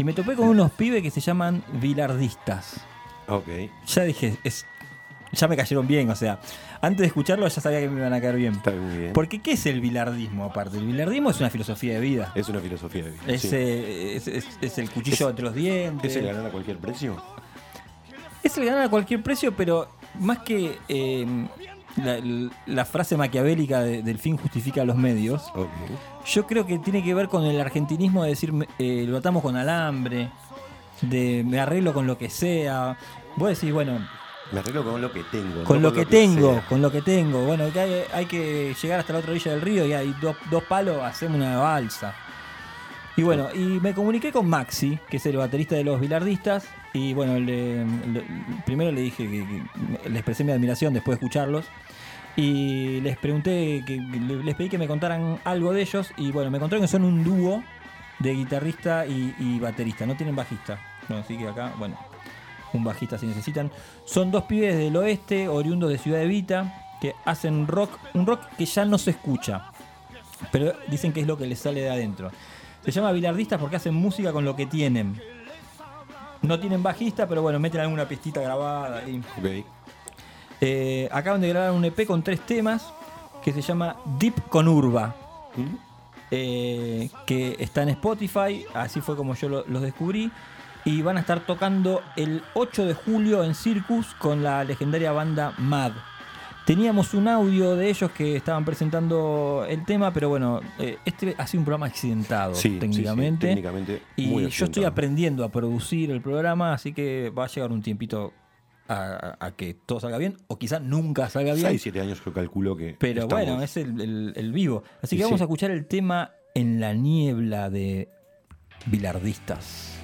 Y me topé con unos pibes que se llaman Vilardistas. Ok. Ya dije, es, ya me cayeron bien, o sea, antes de escucharlo ya sabía que me iban a caer bien. Está muy bien. Porque ¿qué es el bilardismo aparte? El bilardismo es una filosofía de vida. Es una filosofía de vida. Es, sí. eh, es, es- es el cuchillo entre los dientes. ¿Es el ganar a cualquier precio? Es el ganar a cualquier precio, pero más que eh, la, la frase maquiavélica de- del fin justifica los medios, yo creo que tiene que ver con el argentinismo de decir eh, lo atamos con alambre, de me arreglo con lo que sea. Vos decís, bueno, Me arreglo con lo que tengo. con no lo que tengo, sea. con lo que tengo. Bueno, que hay, hay que llegar hasta la otra orilla del río y hay dos, dos palos, hacemos una balsa. Y bueno, y me comuniqué con Maxi, que es el baterista de los bilardistas, y bueno, le- primero le dije que, que expresé mi admiración después de escucharlos. Y les pregunté, que, le- les pedí que me contaran algo de ellos, y bueno, me contaron que son un dúo de guitarrista y, y baterista, no tienen bajista. Bueno, así que acá, bueno, un bajista si necesitan. Son dos pibes del oeste, oriundos de Ciudad Evita, que hacen rock, un rock que ya no se escucha, pero dicen que es lo que les sale de adentro. Se llama bilardistas porque hacen música con lo que tienen. No tienen bajista, pero bueno, meten alguna pistita grabada ahí. Eh, acaban de grabar un EP con tres temas que se llama Deep con Urba. eh, que está en Spotify, así fue como yo lo- los descubrí. Y van a estar tocando el 8 de julio en Circus con la legendaria banda Mad. Teníamos un audio de ellos que estaban presentando el tema, pero bueno, eh, este ha sido un programa accidentado Sí, sí, sí, técnicamente. y muy yo estoy aprendiendo a producir el programa, así que va a llegar un tiempito a, a que todo salga bien, o quizás nunca salga bien. 6, 7 años yo calculo que. Pero estamos- bueno, es el, el- el vivo. Así Y que vamos sí. a escuchar el tema En la niebla de Bilardistas.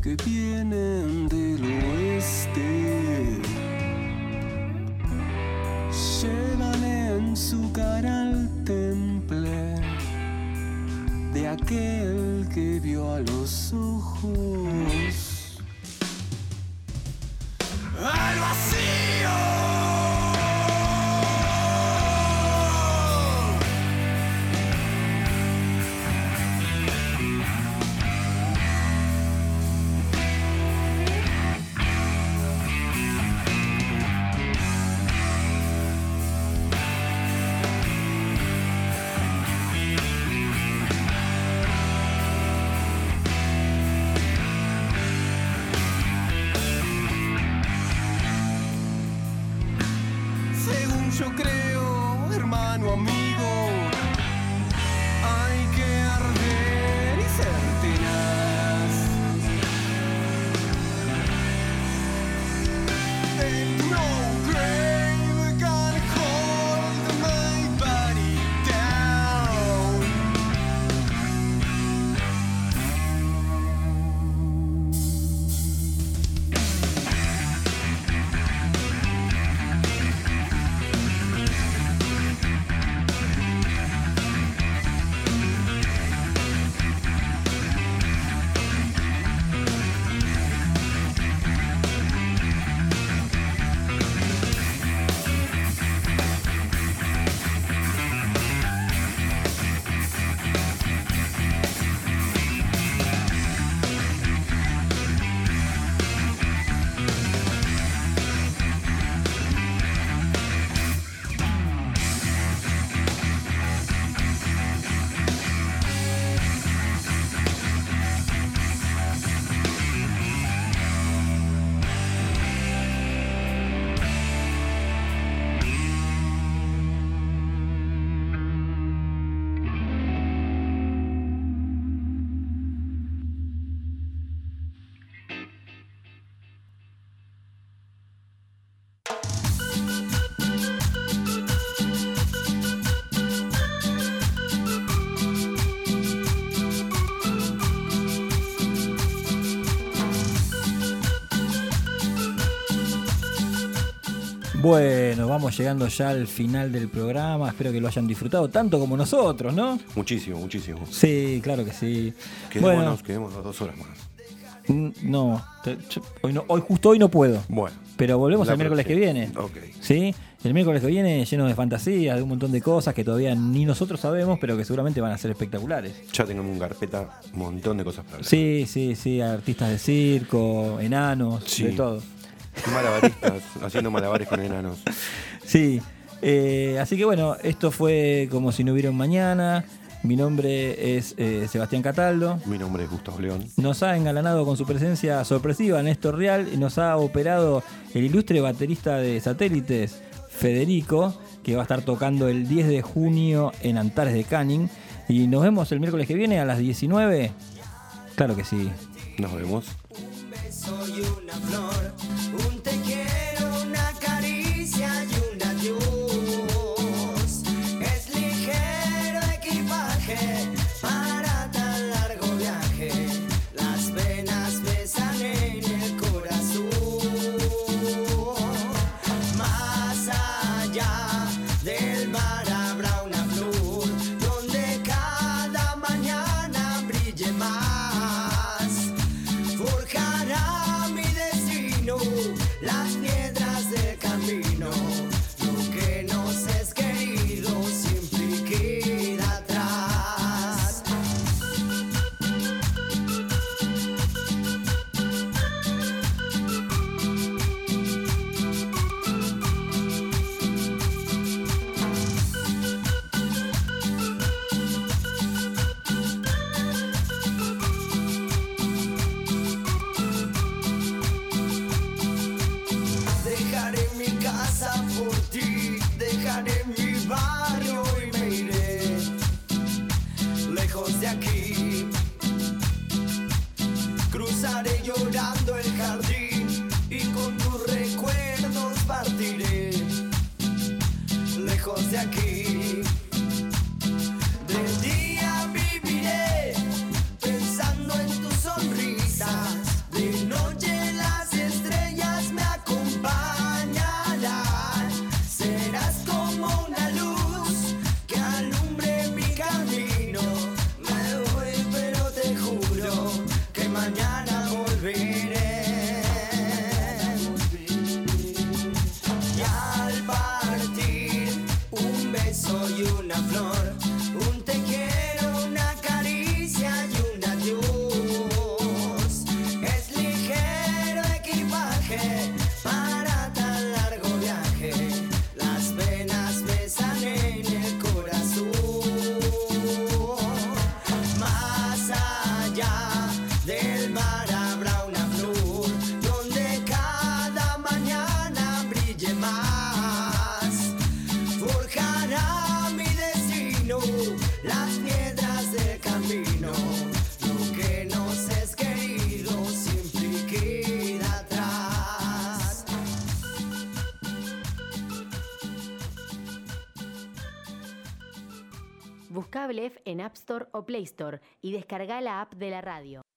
Que vienen del oeste. Llevan en su cara el temple de aquel que vio a los ojos al. Bueno, vamos llegando ya al final del programa. Espero que lo hayan disfrutado tanto como nosotros, ¿no? Muchísimo, muchísimo. Sí, claro que sí. Quedémonos, Bueno, quedémonos dos horas más. mm, no, hoy no, hoy justo hoy no puedo. Bueno. Pero volvemos el miércoles que viene. Ok. ¿Sí? El miércoles que viene lleno de fantasías, de un montón de cosas que todavía ni nosotros sabemos, pero que seguramente van a ser espectaculares. Ya en un carpeta un montón de cosas para hablar. Sí, sí, sí, artistas de circo, enanos, Sí. de todo. Malabaristas, haciendo malabares con enanos. Sí, eh, así que bueno, esto fue como si no hubiera un mañana. Mi nombre es eh, Sebastián Cataldo. Mi nombre es Gustavo León. Nos ha engalanado con su presencia sorpresiva Néstor Real y nos ha operado el ilustre baterista de satélites Federico, que va a estar tocando el 10 de junio en Antares de Canning. Y nos vemos el miércoles que viene a las 19. Claro que sí. Nos vemos. Soy una flor, un te App Store o Play Store y descarga la app de la radio.